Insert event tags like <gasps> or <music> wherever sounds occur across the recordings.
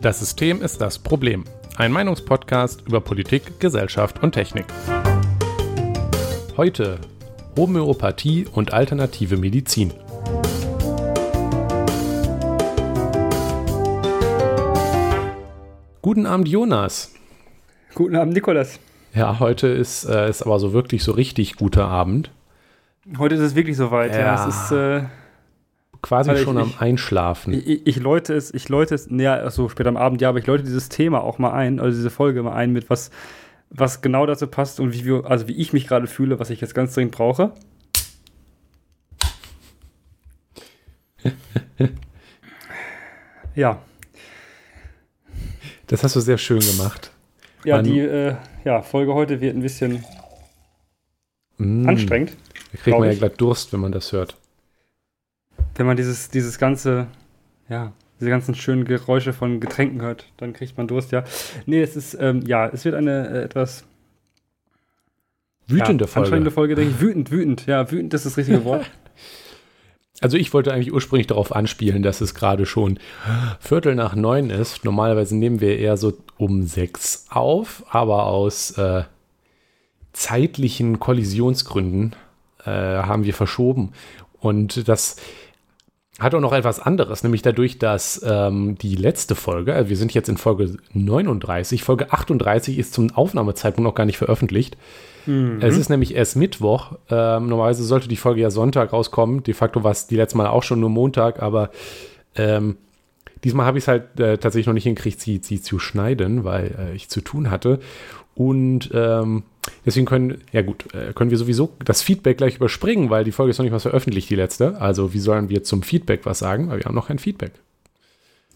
Das System ist das Problem. Ein Meinungspodcast über Politik, Gesellschaft und Technik. Heute Homöopathie und alternative Medizin. Guten Abend, Jonas. Guten Abend, Nikolas. Ja, heute ist, äh, ist aber so wirklich so richtig guter Abend. Heute ist es wirklich soweit, ja. ja. Es ist äh, quasi schon ich, am Einschlafen. Ich, ich, läute es, ich läute es, ja, so spät am Abend, ja, aber ich läute dieses Thema auch mal ein, also diese Folge mal ein mit was, was genau dazu passt und wie wir, also wie ich mich gerade fühle, was ich jetzt ganz dringend brauche. <laughs> ja. Das hast du sehr schön gemacht. Ja, Man, die äh, ja, Folge heute wird ein bisschen mm, anstrengend. Da kriegt man ja glatt Durst, wenn man das hört. Wenn man dieses, dieses ganze, ja, diese ganzen schönen Geräusche von Getränken hört, dann kriegt man Durst, ja. Nee, es ist, ähm, ja, es wird eine äh, etwas wütende ja, Folge. Anstrengende Folge, denke ich. Wütend, wütend, ja, wütend ist das richtige Wort. <laughs> Also ich wollte eigentlich ursprünglich darauf anspielen, dass es gerade schon Viertel nach neun ist. Normalerweise nehmen wir eher so um sechs auf, aber aus äh, zeitlichen Kollisionsgründen äh, haben wir verschoben. Und das hat auch noch etwas anderes, nämlich dadurch, dass ähm, die letzte Folge, also wir sind jetzt in Folge 39, Folge 38 ist zum Aufnahmezeitpunkt noch gar nicht veröffentlicht. Mhm. Es ist nämlich erst Mittwoch. Ähm, normalerweise sollte die Folge ja Sonntag rauskommen. De facto war es die letzte Mal auch schon nur Montag, aber ähm, diesmal habe ich es halt äh, tatsächlich noch nicht hingekriegt, sie, sie zu schneiden, weil äh, ich zu tun hatte. Und ähm, deswegen können, ja gut, äh, können wir sowieso das Feedback gleich überspringen, weil die Folge ist noch nicht was veröffentlicht, die letzte. Also wie sollen wir zum Feedback was sagen? Weil wir haben noch kein Feedback.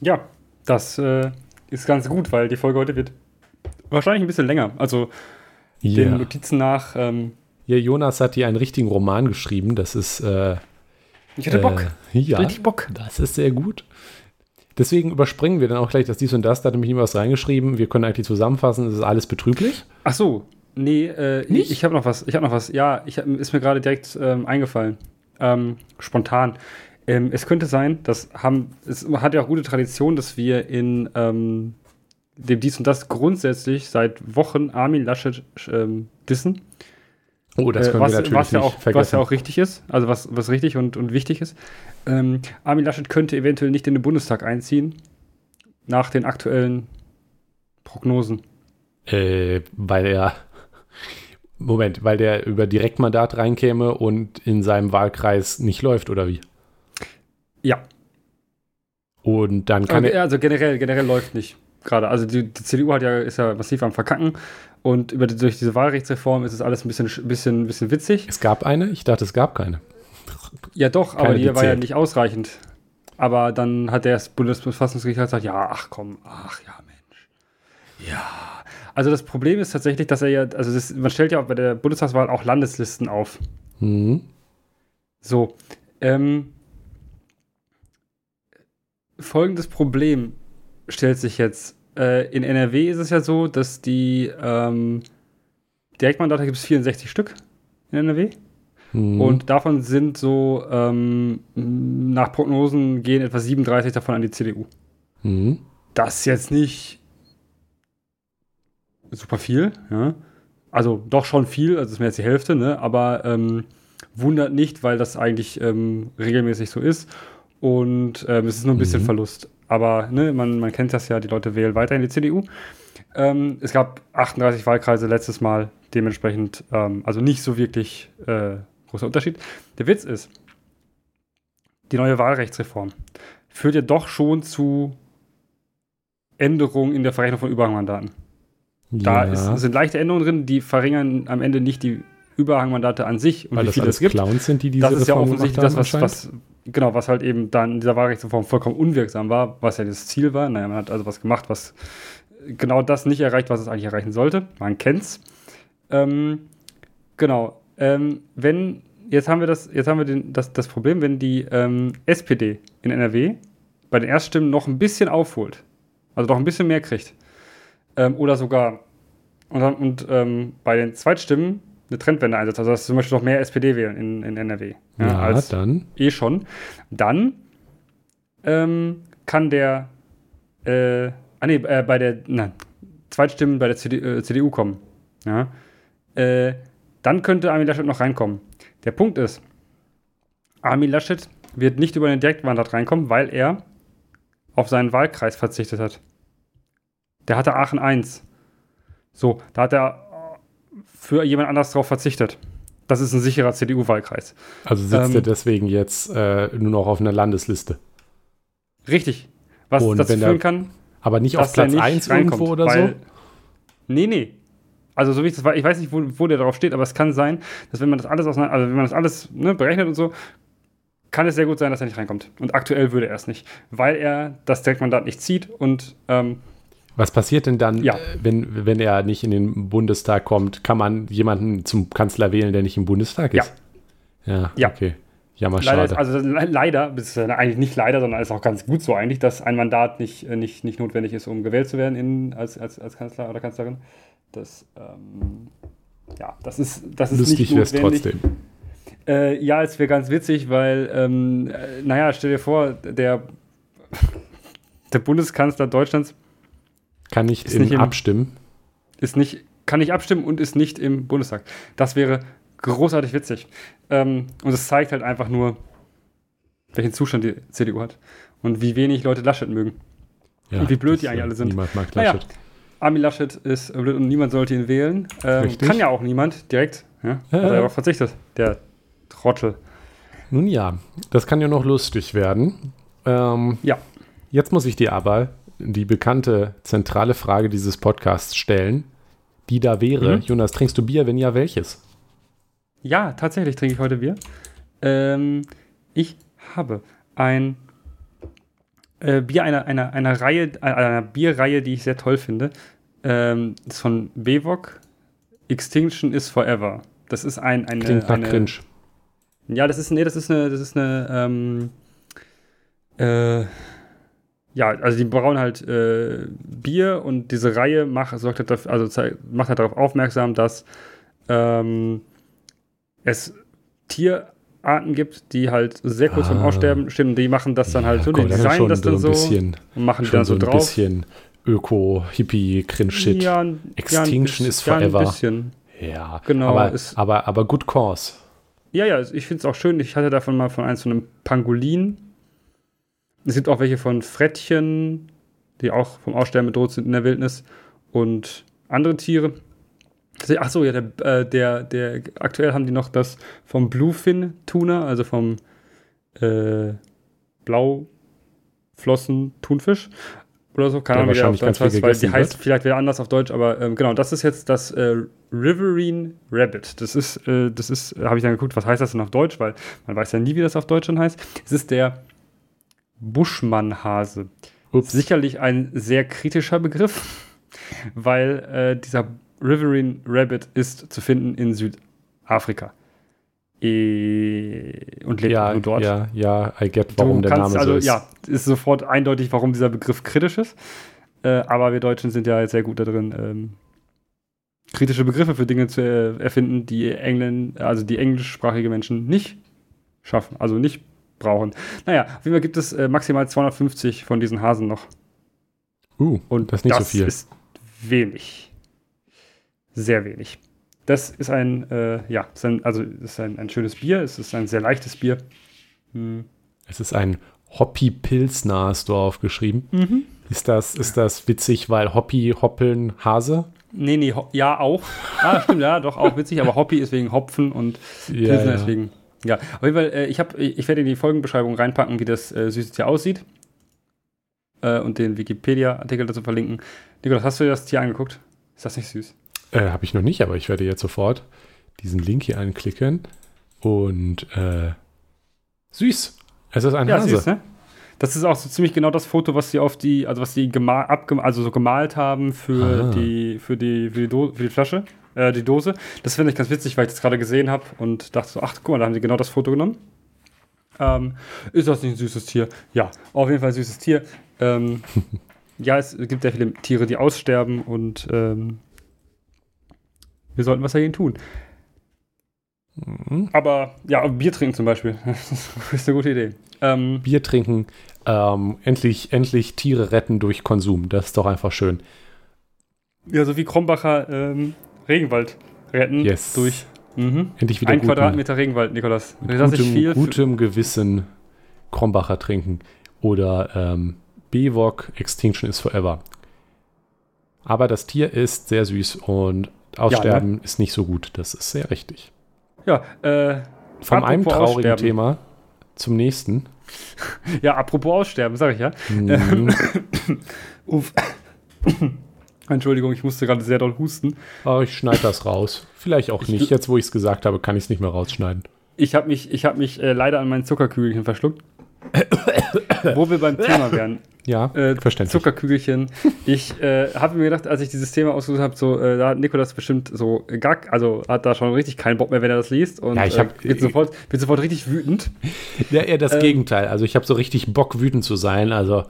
Ja, das äh, ist ganz gut, weil die Folge heute wird wahrscheinlich ein bisschen länger. Also yeah. den Notizen nach. Ähm, ja, Jonas hat hier einen richtigen Roman geschrieben. Das ist. Äh, ich hatte Bock. Äh, ja, Richtig Bock. Das ist sehr gut. Deswegen überspringen wir dann auch gleich das dies und das. Da hat nämlich jemand was reingeschrieben. Wir können eigentlich zusammenfassen, es ist alles betrüglich. Ach so, nee, äh, Nicht? ich, ich habe noch was. Ich habe noch was. Ja, ich ist mir gerade direkt ähm, eingefallen. Ähm, spontan. Ähm, es könnte sein, das haben, es hat ja auch gute Tradition, dass wir in ähm, dem dies und das grundsätzlich seit Wochen Armin Laschet ähm, dissen. Oh, das können äh, was, wir natürlich was ja auch, vergessen. Was ja auch richtig ist, also was, was richtig und, und wichtig ist. Ähm, Armin Laschet könnte eventuell nicht in den Bundestag einziehen, nach den aktuellen Prognosen. Äh, weil er, Moment, weil der über Direktmandat reinkäme und in seinem Wahlkreis nicht läuft, oder wie? Ja. Und dann kann okay, er. Also generell, generell läuft nicht gerade. Also die, die, CDU hat ja, ist ja massiv am Verkacken und über, durch diese Wahlrechtsreform ist es alles ein bisschen, bisschen, bisschen witzig. Es gab eine? Ich dachte, es gab keine. Ja, doch, keine aber die war ja nicht ausreichend. Aber dann hat der Bundesverfassungsgericht gesagt, ja, ach komm, ach ja, Mensch. Ja. Also das Problem ist tatsächlich, dass er ja, also das, man stellt ja auch bei der Bundestagswahl auch Landeslisten auf. Mhm. So. Ähm, folgendes Problem stellt sich jetzt. Äh, in NRW ist es ja so, dass die ähm, Direktmandate gibt es 64 Stück in NRW. Mhm. Und davon sind so, ähm, nach Prognosen gehen etwa 37 davon an die CDU. Mhm. Das ist jetzt nicht super viel, ja. Also doch schon viel, also ist mir jetzt die Hälfte, ne? aber ähm, wundert nicht, weil das eigentlich ähm, regelmäßig so ist. Und ähm, es ist nur ein bisschen mhm. Verlust. Aber ne, man, man kennt das ja, die Leute wählen weiterhin die CDU. Ähm, es gab 38 Wahlkreise letztes Mal, dementsprechend, ähm, also nicht so wirklich äh, großer Unterschied. Der Witz ist, die neue Wahlrechtsreform führt ja doch schon zu Änderungen in der Verrechnung von Überhangmandaten. Da ist, sind leichte Änderungen drin, die verringern am Ende nicht die Überhangmandate an sich und Weil wie viele es gibt. Clowns sind, die diese das ist Reform ja offensichtlich das, was, was, genau, was halt eben dann in dieser Wahlrechtsreform vollkommen unwirksam war, was ja das Ziel war. Naja, man hat also was gemacht, was genau das nicht erreicht, was es eigentlich erreichen sollte. Man kennt's. Ähm, genau. Ähm, wenn, jetzt haben wir das, jetzt haben wir den, das, das Problem, wenn die ähm, SPD in NRW bei den Erststimmen noch ein bisschen aufholt, also noch ein bisschen mehr kriegt, ähm, oder sogar und, und ähm, bei den Zweitstimmen eine Trendwende einsetzt, also dass zum Beispiel noch mehr SPD wählen in, in NRW, ja, Ja, als dann. eh schon, dann ähm, kann der, äh, ah nee, äh, bei der, nein, Zweitstimmen bei der CD, äh, CDU kommen, ja, äh, dann könnte Armin Laschet noch reinkommen. Der Punkt ist, Armin Laschet wird nicht über ein Direktmandat reinkommen, weil er auf seinen Wahlkreis verzichtet hat. Der hatte Aachen 1. So, da hat er für jemand anders drauf verzichtet. Das ist ein sicherer CDU-Wahlkreis. Also sitzt Ähm, er deswegen jetzt äh, nur noch auf einer Landesliste. Richtig. Was Und dazu er führen kann, Aber nicht auf Platz nicht 1 reinkommt, irgendwo oder so? Nee, nee. Also so wie ich das weiß, ich weiß nicht, wo, wo der drauf steht, aber es kann sein, dass wenn man das alles auseinander, also wenn man das alles ne, berechnet und so, kann es sehr gut sein, dass er nicht reinkommt. Und aktuell würde er es nicht, weil er das Direktmandat nicht zieht und ähm, Was passiert denn dann, Ja. äh, wenn, wenn er nicht in den Bundestag kommt? Kann man jemanden zum Kanzler wählen, der nicht im Bundestag ist? Ja. Ja. okay. Ja, mal leider, ist, schade. also le- leider, das ist eigentlich nicht leider, sondern ist auch ganz gut so eigentlich, dass ein Mandat nicht, äh, nicht, nicht notwendig ist, um gewählt zu werden in, als, als, als Kanzler oder Kanzlerin. Das, ähm, ja, das ist, das ist Lustig nicht wäre es notwendig. trotzdem. Äh, ja, es wäre ganz witzig, weil, ähm, äh, naja, stell dir vor, der, der Bundeskanzler Deutschlands Kann nicht, Ist nicht im- abstimmen. ist nicht, kann nicht abstimmen und ist nicht im Bundestag. Das wäre großartig witzig. Ähm, und es zeigt halt einfach nur, welchen Zustand die CDU hat und wie wenig Leute Laschet mögen. Ja, Und wie blöd die eigentlich alle sind. Niemand mag Naja, Laschet. Armin Laschet ist blöd und niemand sollte ihn wählen. Ähm, kann ja auch niemand direkt. Ja, hat er darauf verzichtet, der Trottel. Nun ja, das kann ja noch lustig werden. Ähm, Ja. Jetzt muss ich dir aber die bekannte zentrale Frage dieses Podcasts stellen, die da wäre, Mhm. Jonas, trinkst du Bier? Wenn ja, welches? Ja, tatsächlich trinke ich heute Bier. Ähm, ich habe ein äh, Bier einer, einer, einer Reihe, einer Bierreihe, die ich sehr toll finde. Ähm, das ist von Bewok. Extinction is Forever. Das ist ein, eine, Klingt eine Cringe. Ja, das ist, nee, das ist eine, das ist eine, ähm, äh, ja, also die brauen halt äh, Bier und diese Reihe macht, sorgt halt dafür, also macht halt darauf aufmerksam, dass ähm, es Tierarten gibt, die halt sehr kurz vorm Ah. Aussterben stehen. Die machen das dann halt Ja, so, die dann designen das dann so bisschen, und machen die dann so so ein drauf. bisschen Öko-Hippie-Cringe-Shit. Ja, Ja, ein- Extinction ja, ein is bisschen- forever. Ja, ein bisschen. Genau, aber, ist- aber, aber good cause. Ja, ja, ich finde es auch schön. Ich hatte davon mal von eins von einem Pangolin. Es gibt auch welche von Frettchen, die auch vom Aussterben bedroht sind in der Wildnis. Und andere Tiere. Ach so, ja, der, äh, der, der, aktuell haben die noch das vom Bluefin-Tuna, also vom äh, Blauflossen-Thunfisch oder so. Keine Ahnung, wie der auf Deutsch heißt, weil die heißt vielleicht wieder anders auf Deutsch, aber ähm, genau, das ist jetzt das äh, Riverine Rabbit. Das ist, äh, das ist, habe ich dann geguckt, was heißt das denn auf Deutsch, weil man weiß ja nie, wie das auf Deutsch dann heißt. Es ist der Buschmannhase. Ups. Sicherlich ein sehr kritischer Begriff, weil äh, dieser Riverine Rabbit ist zu finden in Südafrika. Eh, Und lebt Ja, nur dort. ja, ja, I get, warum du der kannst, Name also, so ist. Ja, ist sofort eindeutig, warum dieser Begriff kritisch ist. Äh, aber wir Deutschen sind ja sehr gut da drin, ähm, kritische Begriffe für Dinge zu äh, erfinden, die England, also die englischsprachige Menschen nicht schaffen, also nicht brauchen. Naja, auf jeden Fall gibt es äh, maximal 250 von diesen Hasen noch. Uh, Und das ist nicht so viel. ist wenig. Sehr wenig. Das ist ein, äh, ja, ist ein, also ist ein, ein schönes Bier. Es ist ein sehr leichtes Bier. Hm. Es ist ein Hoppy Pilsner, hast du aufgeschrieben. Mhm. Ist das, ist das witzig, weil Hoppy, Hoppeln, Hase? Nee, nee, ja, auch. Ah, stimmt, ja, doch, auch witzig, aber Hobby ist wegen Hopfen und Ja, Pilsner ja. ist wegen. Ja, auf jeden Fall, äh, ich, hab, ich werde in die Folgenbeschreibung reinpacken, wie das äh, süße Tier aussieht. Äh, und den Wikipedia-Artikel dazu verlinken. Nikolas, hast du dir das Tier angeguckt? Ist das nicht süß? Äh, Habe ich noch nicht, aber ich werde jetzt sofort diesen Link hier anklicken. Und äh, süß. Es ist ein Ja, Hase. süß, ne? Das ist auch so ziemlich genau das Foto, was sie auf die, also was sie gemal, also so gemalt haben für Ah. die, für die, für die, Do für die Flasche, äh, die Dose. Das finde ich ganz witzig, weil ich das gerade gesehen habe und dachte so, ach guck mal, da haben sie genau das Foto genommen. Ähm, ist das nicht ein süßes Tier? Ja, auf jeden Fall ein süßes Tier. Ähm, <laughs> ja, es gibt sehr viele Tiere, die aussterben und ähm, wir sollten was dagegen tun. Mhm. Aber ja, Bier trinken zum Beispiel. <laughs> das ist eine gute Idee. Ähm, Bier trinken, ähm, endlich, endlich Tiere retten durch Konsum. Das ist doch einfach schön. Ja, so wie Krombacher ähm, Regenwald retten yes. durch mhm. endlich wieder ein guten, Quadratmeter Regenwald, Nikolas. Mit gutem, viel gutem Gewissen Krombacher trinken oder ähm, BWOG Extinction is Forever. Aber das Tier ist sehr süß und Aussterben ja, ne? ist nicht so gut. Das ist sehr richtig. Ja, äh, Von einem traurigen Aussterben. Thema zum nächsten. Ja, apropos Aussterben, sag ich ja. Mhm. Uff. Entschuldigung, ich musste gerade sehr doll husten. Aber oh, ich schneide das raus. Vielleicht auch ich nicht. Jetzt, wo ich es gesagt habe, kann ich es nicht mehr rausschneiden. Ich habe mich, ich hab mich äh, leider an meinen Zuckerkügelchen verschluckt. wo wir beim Thema wären. Ja, äh, verständlich. Zuckerkügelchen. Ich äh, habe mir gedacht, als ich dieses Thema ausgesucht habe, so, äh, da hat Nikolas bestimmt so gar, also hat da schon richtig keinen Bock mehr, wenn er das liest und ja, ich hab, äh, wird, sofort, wird sofort richtig wütend. Ja, eher das ähm, Gegenteil. Also ich habe so richtig Bock, wütend zu sein. Also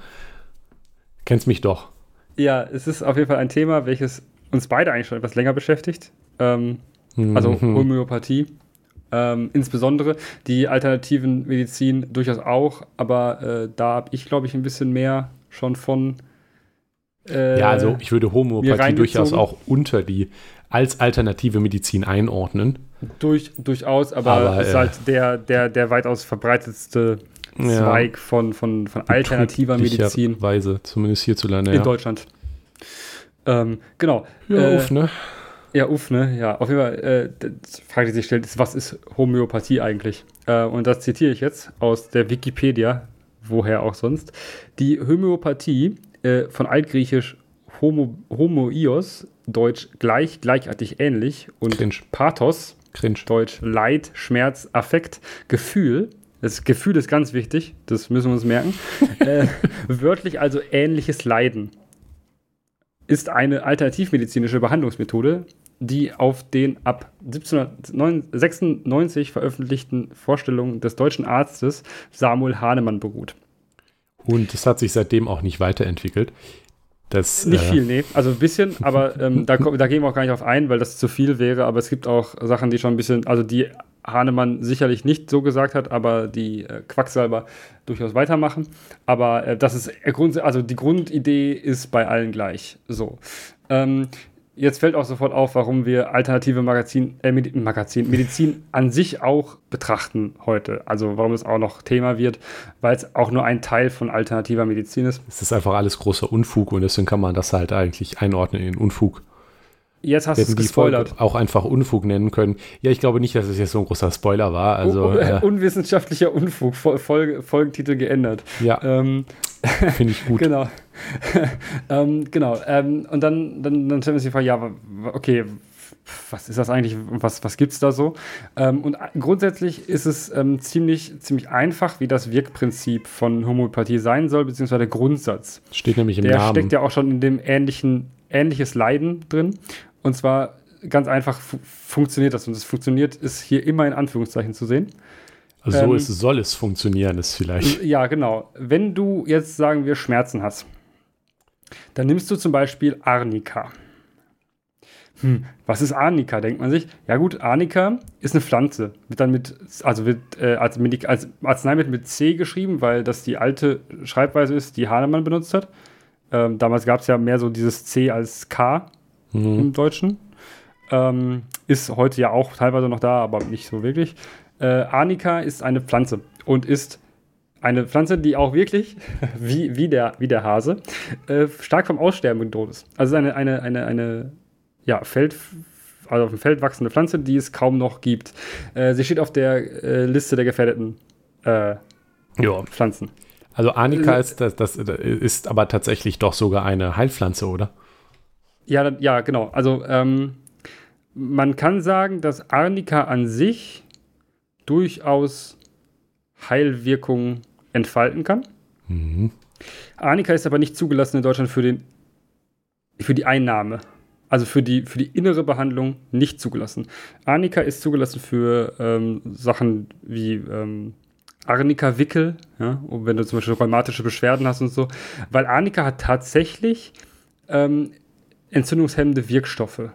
kennst mich doch. Ja, es ist auf jeden Fall ein Thema, welches uns beide eigentlich schon etwas länger beschäftigt. Ähm, mhm. Also Homöopathie. Ähm, insbesondere die alternativen Medizin durchaus auch, aber äh, da habe ich, glaube ich, ein bisschen mehr schon von. Äh, ja, also ich würde Homöopathie durchaus auch unter die als alternative Medizin einordnen. Durch, durchaus, aber, aber ist äh, halt der, der, der weitaus verbreitetste Zweig ja, von, von, von alternativer Medizin. Weise, zumindest hierzulande. In ja. Deutschland. Ähm, genau. Ja, äh, uff, ne? Ja, uff, ne? Ja, auf jeden Fall, äh, die Frage, die sich stellt, ist, was ist Homöopathie eigentlich? Äh, und das zitiere ich jetzt aus der Wikipedia, woher auch sonst. Die Homöopathie, äh, von altgriechisch Homo, Homoios, deutsch gleich, gleichartig, ähnlich, und Cringe. Pathos, Cringe. deutsch Leid, Schmerz, Affekt, Gefühl, das Gefühl ist ganz wichtig, das müssen wir uns merken. <laughs> äh, wörtlich also ähnliches Leiden ist eine alternativmedizinische Behandlungsmethode, die auf den ab 1796 veröffentlichten Vorstellungen des deutschen Arztes Samuel Hahnemann beruht. Und es hat sich seitdem auch nicht weiterentwickelt. Das, nicht äh, viel, nee. Also ein bisschen, aber ähm, da, da gehen wir auch gar nicht auf ein, weil das zu viel wäre. Aber es gibt auch Sachen, die schon ein bisschen, also die Hahnemann sicherlich nicht so gesagt hat, aber die äh, Quacksalber durchaus weitermachen. Aber äh, das ist also die Grundidee ist bei allen gleich. So. Ähm, jetzt fällt auch sofort auf, warum wir alternative Magazin, äh, Medi Magazin, Medizin an sich auch betrachten heute. Also warum es auch noch Thema wird, weil es auch nur ein Teil von alternativer Medizin ist. Es ist einfach alles großer Unfug und deswegen kann man das halt eigentlich einordnen in Unfug. Jetzt hast du es gespoilert. auch einfach Unfug nennen können. Ja, ich glaube nicht, dass es jetzt so ein großer Spoiler war. Also, Un äh, <laughs> unwissenschaftlicher Unfug, Folge, Folgentitel geändert. Ja. Ähm, <laughs> Finde ich gut. <laughs> genau. ähm, genau. Ähm, und dann, dann, dann stellen wir sich die Frage, ja, okay, was ist das eigentlich, was, was gibt es da so? Ähm, und grundsätzlich ist es ähm, ziemlich, ziemlich einfach, wie das Wirkprinzip von Homöopathie sein soll, beziehungsweise der Grundsatz. Steht nämlich im der Namen. Der steckt ja auch schon in dem ähnlichen, ähnliches Leiden drin. Und zwar ganz einfach fu funktioniert das. Und es funktioniert, ist hier immer in Anführungszeichen zu sehen. Also so ähm, ist, soll es funktionieren, ist vielleicht. <laughs> Ja, genau. Wenn du jetzt, sagen wir, Schmerzen hast, dann nimmst du zum Beispiel Arnika. Hm, was ist Arnika, denkt man sich? Ja gut, Arnika ist eine Pflanze. Wird dann mit, also wird äh, als, als Arzneimittel mit C geschrieben, weil das die alte Schreibweise ist, die Hahnemann benutzt hat. Ähm, damals gab es ja mehr so dieses C als K mhm. im Deutschen. Ähm, ist heute ja auch teilweise noch da, aber nicht so wirklich. Äh, Arnika ist eine Pflanze und ist eine Pflanze, die auch wirklich, <laughs> wie, wie, der, wie der Hase, äh, stark vom Aussterben bedroht ist. Also eine, eine, eine, eine ja, Feld, also auf dem Feld wachsende Pflanze, die es kaum noch gibt. Äh, sie steht auf der äh, Liste der gefährdeten äh, Pflanzen. Also Arnika ist, das, das ist aber tatsächlich doch sogar eine Heilpflanze, oder? Ja, ja, genau. Also ähm, man kann sagen, dass Arnika an sich durchaus Heilwirkungen entfalten kann. Mhm. Arnika ist aber nicht zugelassen in Deutschland für, den, für die Einnahme. Also für die, für die innere Behandlung nicht zugelassen. Arnika ist zugelassen für ähm, Sachen wie ähm, Arnika-Wickel, ja, wenn du zum Beispiel rheumatische Beschwerden hast und so. Weil Arnika hat tatsächlich ähm, entzündungshemmende Wirkstoffe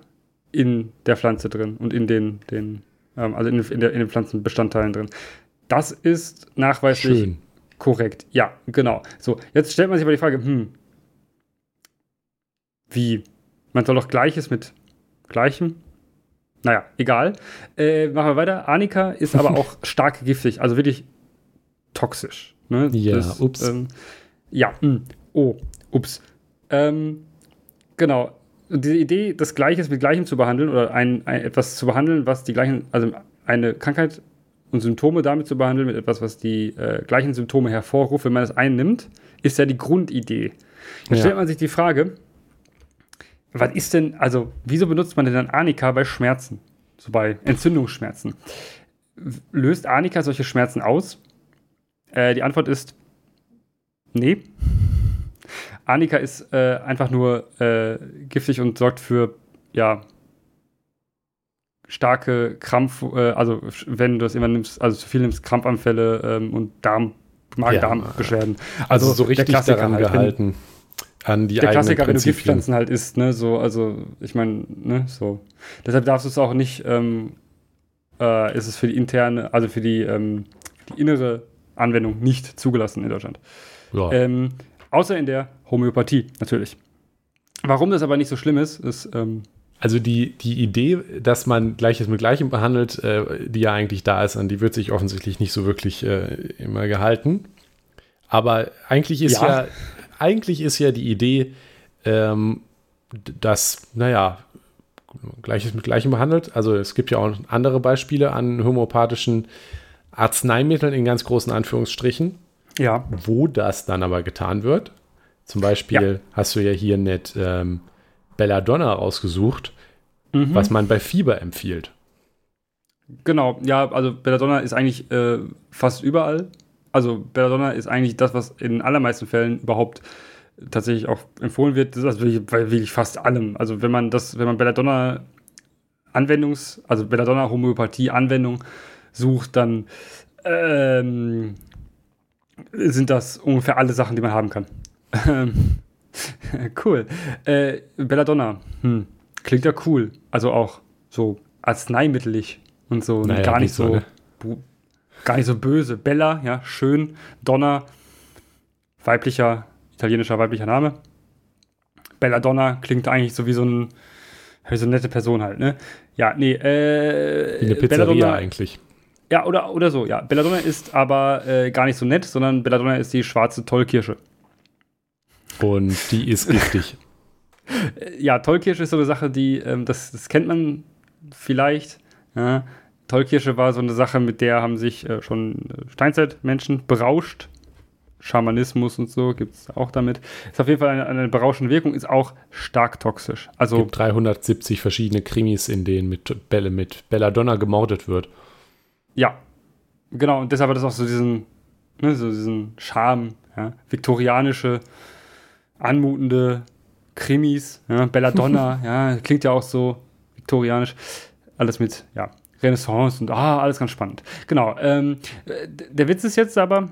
in der Pflanze drin und in den, den ähm, also in, in, der, in den Pflanzenbestandteilen drin. Das ist nachweislich Schön. korrekt. Ja, genau. So, jetzt stellt man sich aber die Frage, hm, wie? Man soll doch Gleiches mit Gleichem? Naja, egal. Äh, machen wir weiter. Arnika ist aber auch <laughs> stark giftig, also wirklich toxisch. Ne? Ja, das, ups. Ähm, ja, mh. Hm. oh, ups. Ähm, genau. Diese Idee, das Gleiches mit Gleichem zu behandeln oder ein, ein, etwas zu behandeln, was die gleichen, also eine Krankheit und Symptome damit zu behandeln, mit etwas, was die äh, gleichen Symptome hervorruft, wenn man das einnimmt, ist ja die Grundidee. Da ja. stellt man sich die Frage, was ist denn, also, wieso benutzt man denn dann Arnika bei Schmerzen? So bei Entzündungsschmerzen. Löst Arnika solche Schmerzen aus? Äh, die Antwort ist nee. Arnika ist äh, einfach nur äh, giftig und sorgt für, ja, starke Krampf, äh, also wenn du das immer nimmst, also zu viel nimmst, Krampfanfälle ähm, und Darm, Magen-Darm-Beschwerden. Ja, also, also, so richtig daran halt, gehalten. an die der Klassiker, wenn du Giftpflanzen halt isst, ne, so, also ich meine, ne, so. Deshalb darfst du es auch nicht, ähm, äh, ist es für die interne, also für die, ähm, die innere Anwendung nicht zugelassen in Deutschland. Ja. Ähm, außer in der Homöopathie, natürlich. Warum das aber nicht so schlimm ist, ist. Ähm, also die, die Idee, dass man Gleiches mit Gleichem behandelt, äh, die ja eigentlich da ist, an die wird sich offensichtlich nicht so wirklich äh, immer gehalten. Aber eigentlich ist ja, ja eigentlich ist ja die Idee, ähm, dass, naja, Gleiches mit Gleichem behandelt. Also es gibt ja auch andere Beispiele an homöopathischen Arzneimitteln in ganz großen Anführungsstrichen. Ja. Wo das dann aber getan wird. Zum Beispiel ja. hast du ja hier nicht ähm, Belladonna rausgesucht, mhm. was man bei Fieber empfiehlt. Genau, ja, also Belladonna ist eigentlich äh, fast überall. Also Belladonna ist eigentlich das, was in allermeisten Fällen überhaupt tatsächlich auch empfohlen wird. Das ist also wirklich, bei wirklich fast allem. Also wenn man das, wenn man Belladonna Anwendungs, also Belladonna Homöopathie Anwendung sucht, dann ähm, sind das ungefähr alle Sachen, die man haben kann. <laughs> cool. Äh, Belladonna. Hm. Klingt ja cool. Also auch so arzneimittelig und so. Naja, gar nicht so, ne? gar nicht so böse. Bella, ja, schön. Donna, weiblicher, italienischer weiblicher Name. Belladonna klingt eigentlich so wie so ein wie so eine nette Person halt, ne? Ja, nee, äh. Wie eine Pizzeria Belladonna, eigentlich. Ja, oder, oder so, ja. Belladonna ist aber äh, gar nicht so nett, sondern Belladonna ist die schwarze Tollkirsche. Und die ist giftig. ja, Tollkirsche ist so eine Sache, die, ähm, das, das kennt man vielleicht. Ja. Tollkirsche war so eine Sache, mit der haben sich äh, schon äh, Steinzeitmenschen berauscht. Schamanismus und so gibt es auch damit. Ist auf jeden Fall eine, eine berauschende Wirkung, ist auch stark toxisch. Also es gibt 370 verschiedene Krimis, in denen mit, Belle, mit Belladonna gemordet wird. Ja, genau. Und deshalb hat es auch so diesen, ne, so diesen Charme, ja? viktorianische, anmutende Krimis, ja? Belladonna, <laughs> ja, klingt ja auch so viktorianisch. Alles mit, ja, Renaissance und ah, alles ganz spannend. Genau. Ähm, der Witz ist jetzt aber,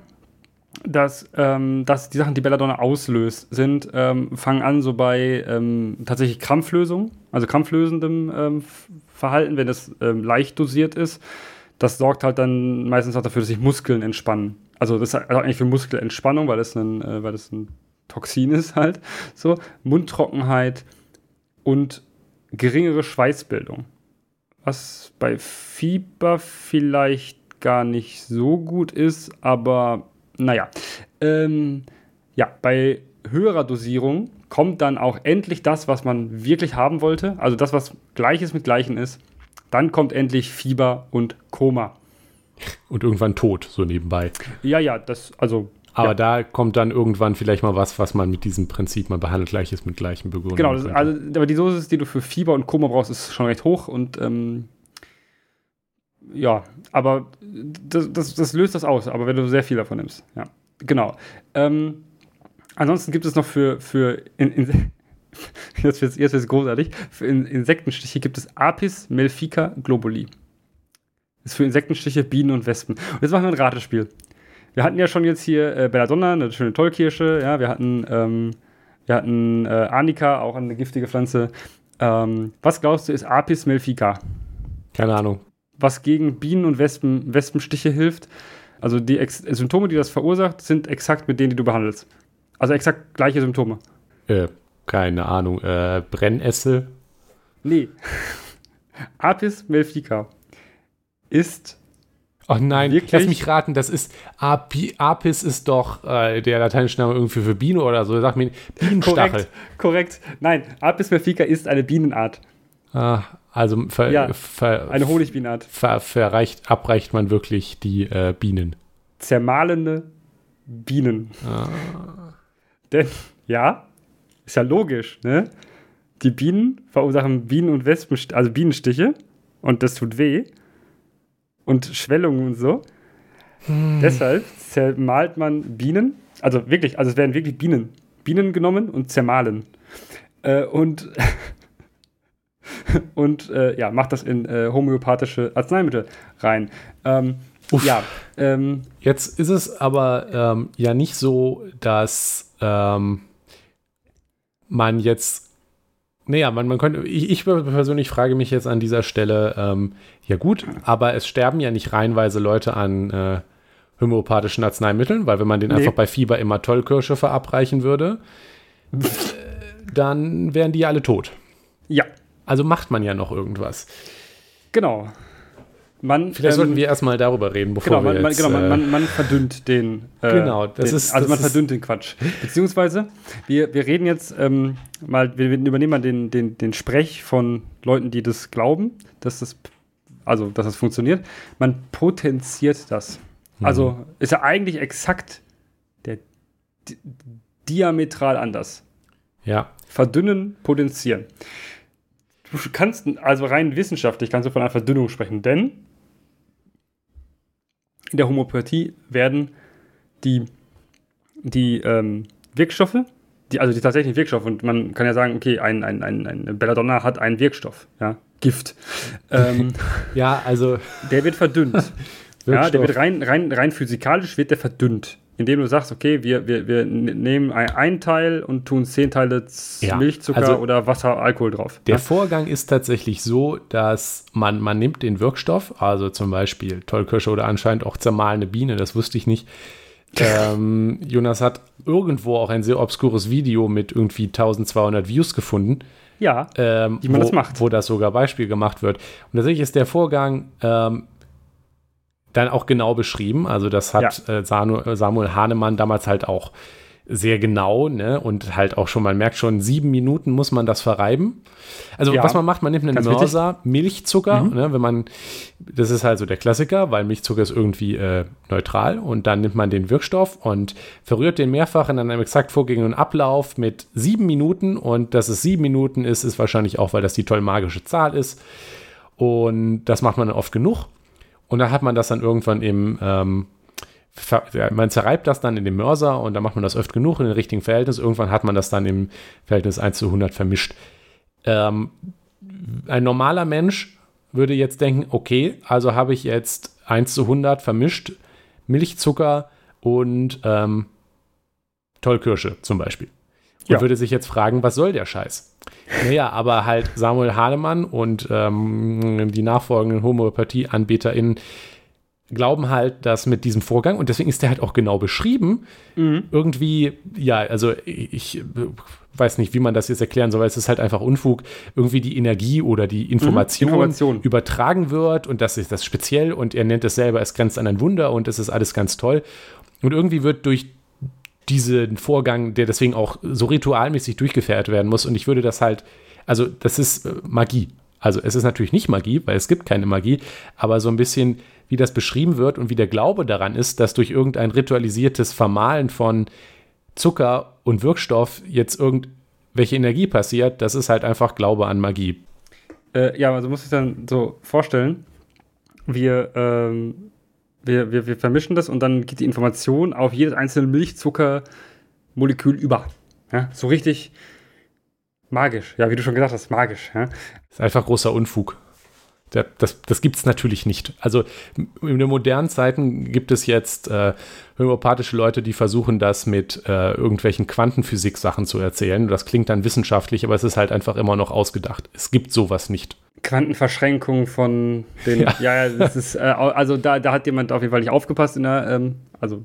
dass, ähm, dass die Sachen, die Belladonna auslöst, sind, ähm, fangen an so bei ähm, tatsächlich Krampflösung, also krampflösendem ähm, Verhalten, wenn das ähm, leicht dosiert ist das sorgt halt dann meistens auch dafür, dass sich Muskeln entspannen. Also das ist halt eigentlich für Muskelentspannung, weil das ein, äh, weil das ein Toxin ist halt. So, Mundtrockenheit und geringere Schweißbildung. Was bei Fieber vielleicht gar nicht so gut ist, aber naja. Ähm, ja, bei höherer Dosierung kommt dann auch endlich das, was man wirklich haben wollte. Also das, was Gleiches mit Gleichen ist. Dann kommt endlich Fieber und Koma. Und irgendwann Tod, so nebenbei. Ja, ja, das, also. Aber ja. da kommt dann irgendwann vielleicht mal was, was man mit diesem Prinzip mal behandelt, gleiches mit gleichem begründen Genau, das, also, aber die Dosis, die du für Fieber und Koma brauchst, ist schon recht hoch und ähm, ja, aber das, das, das, löst das aus, aber wenn du sehr viel davon nimmst, ja. Genau. Ähm, ansonsten gibt es noch für, für in, in, <laughs> jetzt wird es großartig. Für Insektenstiche gibt es Apis melfica globuli. Das ist für Insektenstiche, Bienen und Wespen. Und jetzt machen wir ein Ratespiel. Wir hatten ja schon jetzt hier äh, Belladonna, eine schöne Tollkirsche. Ja, wir hatten, ähm, wir hatten äh, Arnika, auch eine giftige Pflanze. Ähm, was glaubst du, ist Apis melfica? Keine Ahnung. was gegen Bienen- und Wespen, Wespenstiche hilft. Also die Ex Symptome, die das verursacht, sind exakt mit denen, die du behandelst. Also exakt gleiche Symptome. Äh, keine Ahnung, äh, Brennessel? Nee. <laughs> Apis mellifica ist. Ach nein, Wirklich? lass mich raten, das ist Api, Apis ist doch äh, der lateinische Name irgendwie für Biene oder so. Sag mir Bienenstachel. Korrekt, korrekt. Nein, Apis mellifica ist eine Bienenart. Ah, also ver, Ja, ver, Eine Honigbienenart. ver, verreicht, abreicht man wirklich die äh, Bienen. Zermahlende Bienen. Denn, ja, ist ja logisch, ne? Die Bienen verursachen Bienen- und Wespen, also Bienenstiche und das tut weh. Und Schwellungen und so. Deshalb zermahlt man Bienen, also wirklich, also es werden wirklich Bienen, Bienen genommen und zermahlen. Äh, und <laughs> und äh, ja, macht das in äh, homöopathische Arzneimittel rein. Ähm, ja, ähm, Jetzt ist es aber ähm, ja nicht so, dass ähm, man jetzt, naja, man, man könnte, ich, ich persönlich frage mich jetzt an dieser Stelle, ähm, ja gut, aber es sterben ja nicht reihenweise Leute an äh, homöopathischen Arzneimitteln, weil wenn man den Nee. einfach bei Fieber immer Tollkirsche verabreichen würde, äh, dann wären die ja alle tot. ja, Also macht man ja noch irgendwas. genau. Man, Vielleicht ähm, sollten wir erstmal darüber reden, bevor Genau, wir man, man, jetzt, genau man, äh, man, man verdünnt den. äh, Genau, das den, ist- Also das man ist- verdünnt den Quatsch. Beziehungsweise, wir, wir reden jetzt ähm, mal, wir, wir übernehmen mal den, den, den Sprech von Leuten, die das glauben, dass das, also, dass das funktioniert. Man potenziert das. Mhm. Also ist ja eigentlich exakt der di diametral anders. ja, Verdünnen, potenzieren. Du kannst, also rein wissenschaftlich kannst du von einer Verdünnung sprechen, denn in der Homöopathie werden die, die ähm, Wirkstoffe, die, also die tatsächlichen Wirkstoffe, und man kann ja sagen, okay, ein, ein, ein, ein Belladonna hat einen Wirkstoff, ja, Gift. <laughs> Ähm, ja, also der wird verdünnt. <laughs> ja, der wird rein, rein, rein physikalisch wird der verdünnt. Indem du sagst, okay, wir, wir, wir nehmen ein, ein Teil und tun zehn Teile Ja, Milchzucker also oder Wasser, Alkohol drauf. Der ja? Vorgang ist tatsächlich so, dass man, man nimmt den Wirkstoff, also zum Beispiel Tollkirsche oder anscheinend auch zermahlene Biene, das wusste ich nicht. <laughs> Ähm, Jonas hat irgendwo auch ein sehr obskures Video mit irgendwie 1200 Views gefunden, ja, ähm, Wie man wo, das macht. wo das sogar Beispiel gemacht wird. Und tatsächlich ist der Vorgang ähm, dann auch genau beschrieben. Also das hat äh, Sanu, Samuel Hahnemann damals halt auch sehr genau, ne? Und halt auch schon, man merkt schon, sieben Minuten muss man das verreiben. Also Ja, was man macht, man nimmt einen Mörser, Milchzucker, Mhm. ne? Wenn man, das ist halt so der Klassiker, weil Milchzucker ist irgendwie äh, neutral und dann nimmt man den Wirkstoff und verrührt den mehrfach in einem exakt vorgehenden Ablauf mit sieben Minuten und dass es sieben Minuten ist, ist wahrscheinlich auch, weil das die toll magische Zahl ist. Und das macht man dann oft genug. Und dann hat man das dann irgendwann im, ähm, man zerreibt das dann in dem Mörser und dann macht man das öfter genug in den richtigen Verhältnis. Irgendwann hat man das dann im Verhältnis 1 zu 100 vermischt. Ähm, ein normaler Mensch würde jetzt denken, okay, also habe ich jetzt 1 zu 100 vermischt, Milchzucker und ähm, Tollkirsche zum Beispiel. Und Ja. würde sich jetzt fragen, was soll der Scheiß? Naja, aber halt Samuel Hahnemann und ähm, die nachfolgenden Homöopathie-AnbieterInnen glauben halt, dass mit diesem Vorgang, und deswegen ist der halt auch genau beschrieben, irgendwie, ja, also ich, äh, weiß nicht, wie man das jetzt erklären soll, weil es ist halt einfach Unfug, irgendwie die Energie oder die Information, Information. übertragen wird und das ist das speziell und er nennt es selber, es grenzt an ein Wunder und es ist alles ganz toll. Und irgendwie wird durch diesen Vorgang, der deswegen auch so ritualmäßig durchgeführt werden muss. Und ich würde das halt, also das ist äh, Magie. Also es ist natürlich nicht Magie, weil es gibt keine Magie, aber so ein bisschen, wie das beschrieben wird und wie der Glaube daran ist, dass durch irgendein ritualisiertes Vermahlen von Zucker und Wirkstoff jetzt irgendwelche Energie passiert, das ist halt einfach Glaube an Magie. Äh, ja, also muss ich dann so vorstellen, wir, ähm, wir, wir, wir vermischen das und dann geht die Information auf jedes einzelne Milchzuckermolekül über. Ja, so richtig magisch. Ja, wie du schon gesagt hast, magisch. Ja. ist einfach großer Unfug. Der, das das gibt es natürlich nicht. Also in den modernen Zeiten gibt es jetzt äh, homöopathische Leute, die versuchen, das mit äh, irgendwelchen Quantenphysik-Sachen zu erzählen. Das klingt dann wissenschaftlich, aber es ist halt einfach immer noch ausgedacht. Es gibt sowas nicht. Quantenverschränkung von den. Ja, ja, das ist, äh, also da, da hat jemand auf jeden Fall nicht aufgepasst in der, ähm, also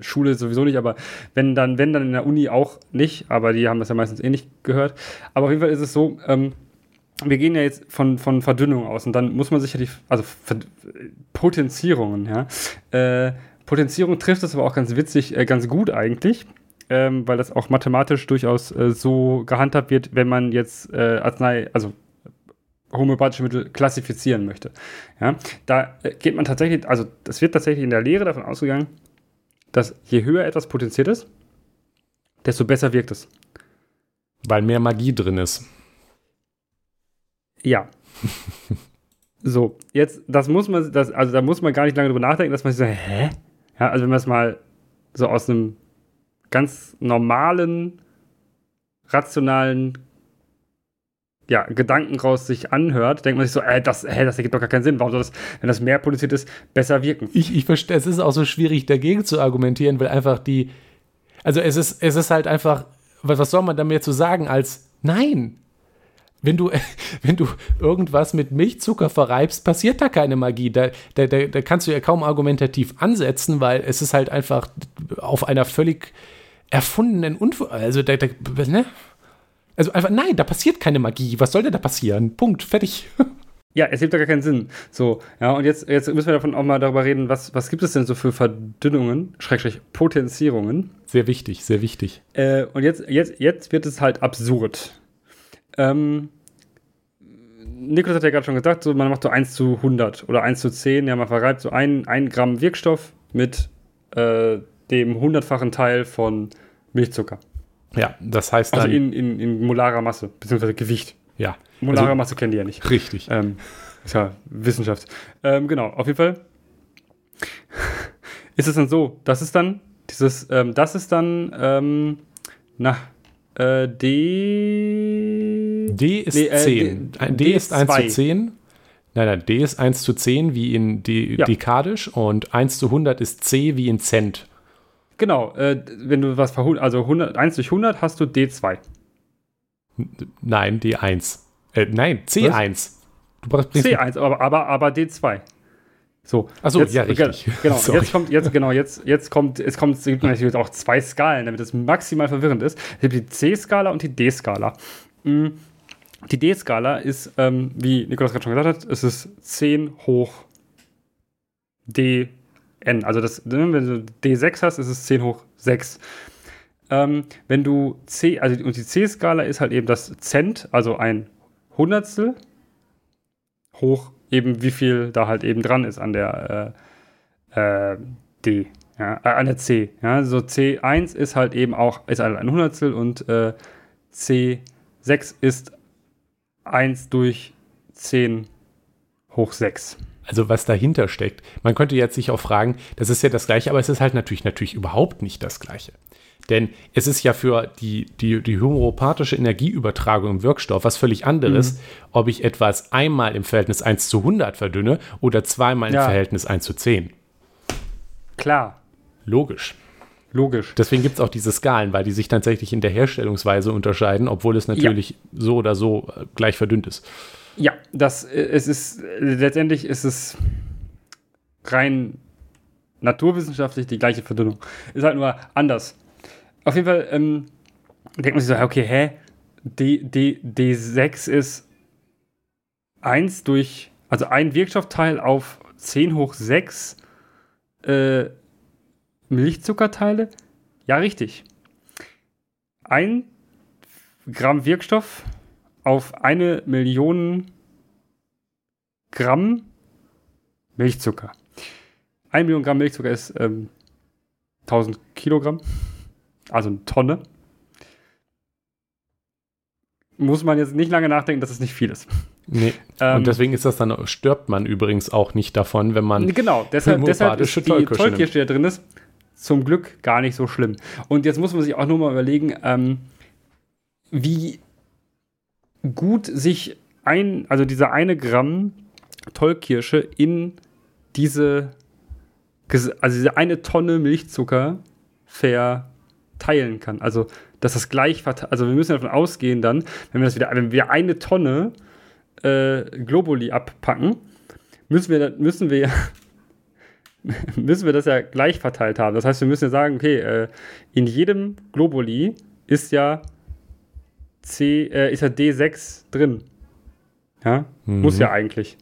Schule sowieso nicht, aber wenn dann, wenn dann in der Uni auch nicht, aber die haben das ja meistens eh nicht gehört. Aber auf jeden Fall ist es so, ähm, wir gehen ja jetzt von, von Verdünnung aus und dann muss man sich ja die, also Potenzierungen, ja. Äh, Potenzierung trifft es aber auch ganz witzig, äh, ganz gut eigentlich, ähm, weil das auch mathematisch durchaus äh, so gehandhabt wird, wenn man jetzt äh, Arznei, also homöopathische Mittel klassifizieren möchte. Ja, da äh, geht man tatsächlich, also das wird tatsächlich in der Lehre davon ausgegangen, dass je höher etwas potenziert ist, desto besser wirkt es. Weil mehr Magie drin ist. Ja. <laughs> so, jetzt, das muss man, das, also da muss man gar nicht lange drüber nachdenken, dass man sich so, hä? Ja, also wenn man es mal so aus einem ganz normalen, rationalen ja, Gedanken raus sich anhört, denkt man sich so, äh, das, äh, das ergibt doch gar keinen Sinn. Warum soll das, wenn das mehr produziert ist, besser wirken? Ich, ich verstehe, es ist auch so schwierig, dagegen zu argumentieren, weil einfach die, also es ist, es ist halt einfach, was, was soll man damit zu sagen als, nein, wenn du, <laughs> wenn du irgendwas mit Milchzucker verreibst, passiert da keine Magie. Da, da, da, da kannst du ja kaum argumentativ ansetzen, weil es ist halt einfach auf einer völlig erfundenen Unfall. Also, da, da, ne? Also einfach, nein, da passiert keine Magie. Was soll denn da passieren? Punkt, fertig. <laughs> Ja, es gibt doch gar keinen Sinn. So, ja, und jetzt, jetzt müssen wir davon auch mal darüber reden, was, was gibt es denn so für Verdünnungen, Schrägstrich Potenzierungen? Sehr wichtig, sehr wichtig. Äh, und jetzt, jetzt, jetzt wird es halt absurd. Ähm, Niklas hat ja gerade schon gesagt, so, man macht so 1 zu 100 oder 1 zu 10, ja, man verreibt so ein, ein Gramm Wirkstoff mit äh, dem hundertfachen Teil von Milchzucker. Ja, das heißt also dann. Also in, in, in molarer Masse, beziehungsweise Gewicht. Ja. Molare also, Masse kennen die ja nicht. Richtig. Ähm, ist ja Wissenschaft. Ähm, genau, auf jeden Fall <laughs> ist es dann so, das ist dann dieses, ähm, das ist dann, ähm, na, äh, D. D ist nee, äh, 10. D, D, D, ist 1 zu 10. Nein, nein, D ist 1 zu 10 wie in de ja. dekadisch und 1 zu 100 ist C wie in Cent. Genau, äh, wenn du was verhunzt, also 100, 1 durch 100 hast du D2. Nein, D1. Äh, nein, C1. Was? Du brauchst C1, aber, aber, aber D2. So. Achso, ja, richtig. Genau, <laughs> jetzt kommt, jetzt, genau, jetzt, jetzt kommt, es kommt, es gibt natürlich auch zwei Skalen, damit es maximal verwirrend ist. Es gibt die C-Skala und die D-Skala. Mhm. Die D-Skala ist, ähm, wie Nikolaus gerade schon gesagt hat, es ist 10 hoch D n. Also das, ne, wenn du D6 hast, ist es 10 hoch 6. Ähm, wenn du C, also und die C-Skala ist halt eben das Cent, also ein Hundertstel, hoch eben wie viel da halt eben dran ist an der äh, äh, D, ja, äh, an der C. Ja, so C1 ist halt eben auch, ist halt ein Hundertstel und äh, C6 ist 1 durch 10 hoch 6 also was dahinter steckt. Man könnte jetzt sich auch fragen, das ist ja das Gleiche, aber es ist halt natürlich, natürlich überhaupt nicht das Gleiche. Denn es ist ja für die, die, die homöopathische Energieübertragung im Wirkstoff was völlig anderes, mhm. ob ich etwas einmal im Verhältnis 1 zu 100 verdünne oder zweimal ja. im Verhältnis 1 zu 10. Klar. Logisch. Logisch. Deswegen gibt es auch diese Skalen, weil die sich tatsächlich in der Herstellungsweise unterscheiden, obwohl es natürlich ja. so oder so äh, gleich verdünnt ist. Ja, das äh, es ist letztendlich ist es rein naturwissenschaftlich die gleiche Verdünnung. Ist halt nur anders. Auf jeden Fall ähm, denkt man sich so, okay, hä? D, D, D6 ist 1 durch, also ein Wirkstoffteil auf 10 hoch 6 äh, Milchzuckerteile? Ja, richtig. Ein Gramm Wirkstoff auf eine Million Gramm Milchzucker. Eine Million Gramm Milchzucker ist ähm, 1000 Kilogramm, also eine Tonne. Muss man jetzt nicht lange nachdenken, dass es nicht viel ist. Nee. Ähm, und deswegen ist das dann, stirbt man übrigens auch nicht davon, wenn man. Genau, deshalb, deshalb ist die Tollkirsche, die da drin ist, zum Glück gar nicht so schlimm. Und jetzt muss man sich auch nur mal überlegen, ähm, wie gut sich ein, also dieser eine Gramm Tollkirsche in diese, also diese eine Tonne Milchzucker verteilen kann. Also, dass das gleich verteilt, also wir müssen davon ausgehen dann, wenn wir das wieder, wenn wir eine Tonne äh, Globuli abpacken, müssen wir, müssen wir <laughs> müssen wir das ja gleich verteilt haben. Das heißt, wir müssen ja sagen, okay, äh, in jedem Globuli ist ja C, äh, ist ja D6 drin. Ja, mhm. muss ja eigentlich.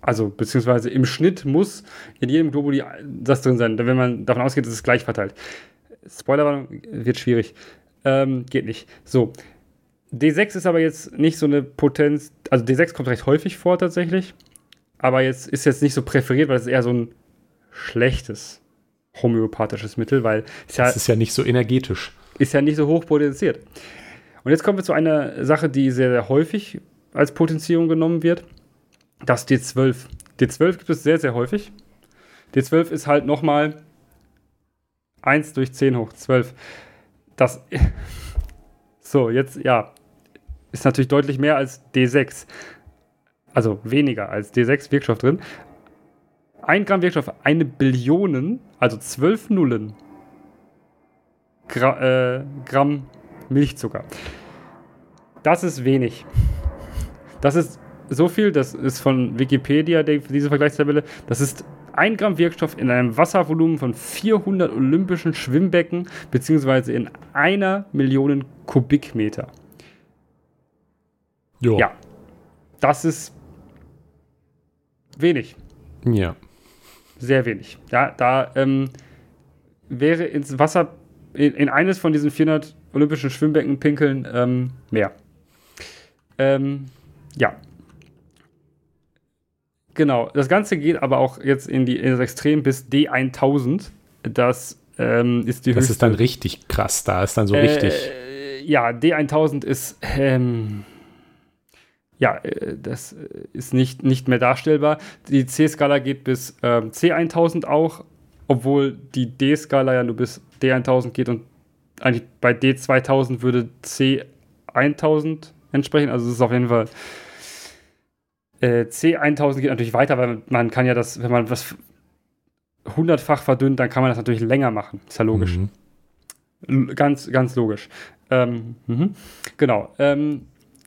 Also, beziehungsweise im Schnitt muss in jedem Globuli das drin sein, wenn man davon ausgeht, dass es gleich verteilt. Spoiler wird schwierig. Ähm, geht nicht. So. D6 ist aber jetzt nicht so eine Potenz, also D6 kommt recht häufig vor tatsächlich, aber jetzt ist jetzt nicht so präferiert, weil es eher so ein schlechtes homöopathisches Mittel, weil es ja, ist ja nicht so energetisch. Ist ja nicht so hoch potenziert. Und jetzt kommen wir zu einer Sache, die sehr, sehr häufig als Potenzierung genommen wird. Das D12. D12 gibt es sehr, sehr häufig. D12 ist halt nochmal 1 durch 10 hoch 12. Das. <laughs> So, jetzt, ja. Ist natürlich deutlich mehr als D6. Also weniger als D6 Wirkstoff drin. 1 Gramm Wirkstoff, eine Billionen, also 12 Nullen Gra äh, Gramm Milchzucker. Das ist wenig. Das ist so viel, das ist von Wikipedia, diese Vergleichstabelle, das ist 1 Gramm Wirkstoff in einem Wasservolumen von 400 olympischen Schwimmbecken, beziehungsweise in einer Million Kubikmeter. Jo. Ja, das ist wenig. Ja. Sehr wenig. Ja, da ähm, wäre ins Wasser, in, in, eines von diesen 400 olympischen Schwimmbecken pinkeln ähm, mehr. Ähm, ja. Genau. Das Ganze geht aber auch jetzt in, die, in das Extrem bis D1000. Das ähm, ist die Das höchste. ist dann richtig krass. Da ist dann so äh, richtig. Ja, D1000 ist. Ähm, ja, äh, das ist nicht, nicht mehr darstellbar. Die C-Skala geht bis ähm, C1000 auch, obwohl die D-Skala ja nur bis D1000 geht und eigentlich bei D2000 würde C1000 entsprechen. Also es ist auf jeden Fall äh, C1000 geht natürlich weiter, weil man kann ja das, wenn man was hundertfach verdünnt, dann kann man das natürlich länger machen. Ist ja logisch. Mhm. Ganz, ganz logisch. Ähm, mhm. Genau. Ähm,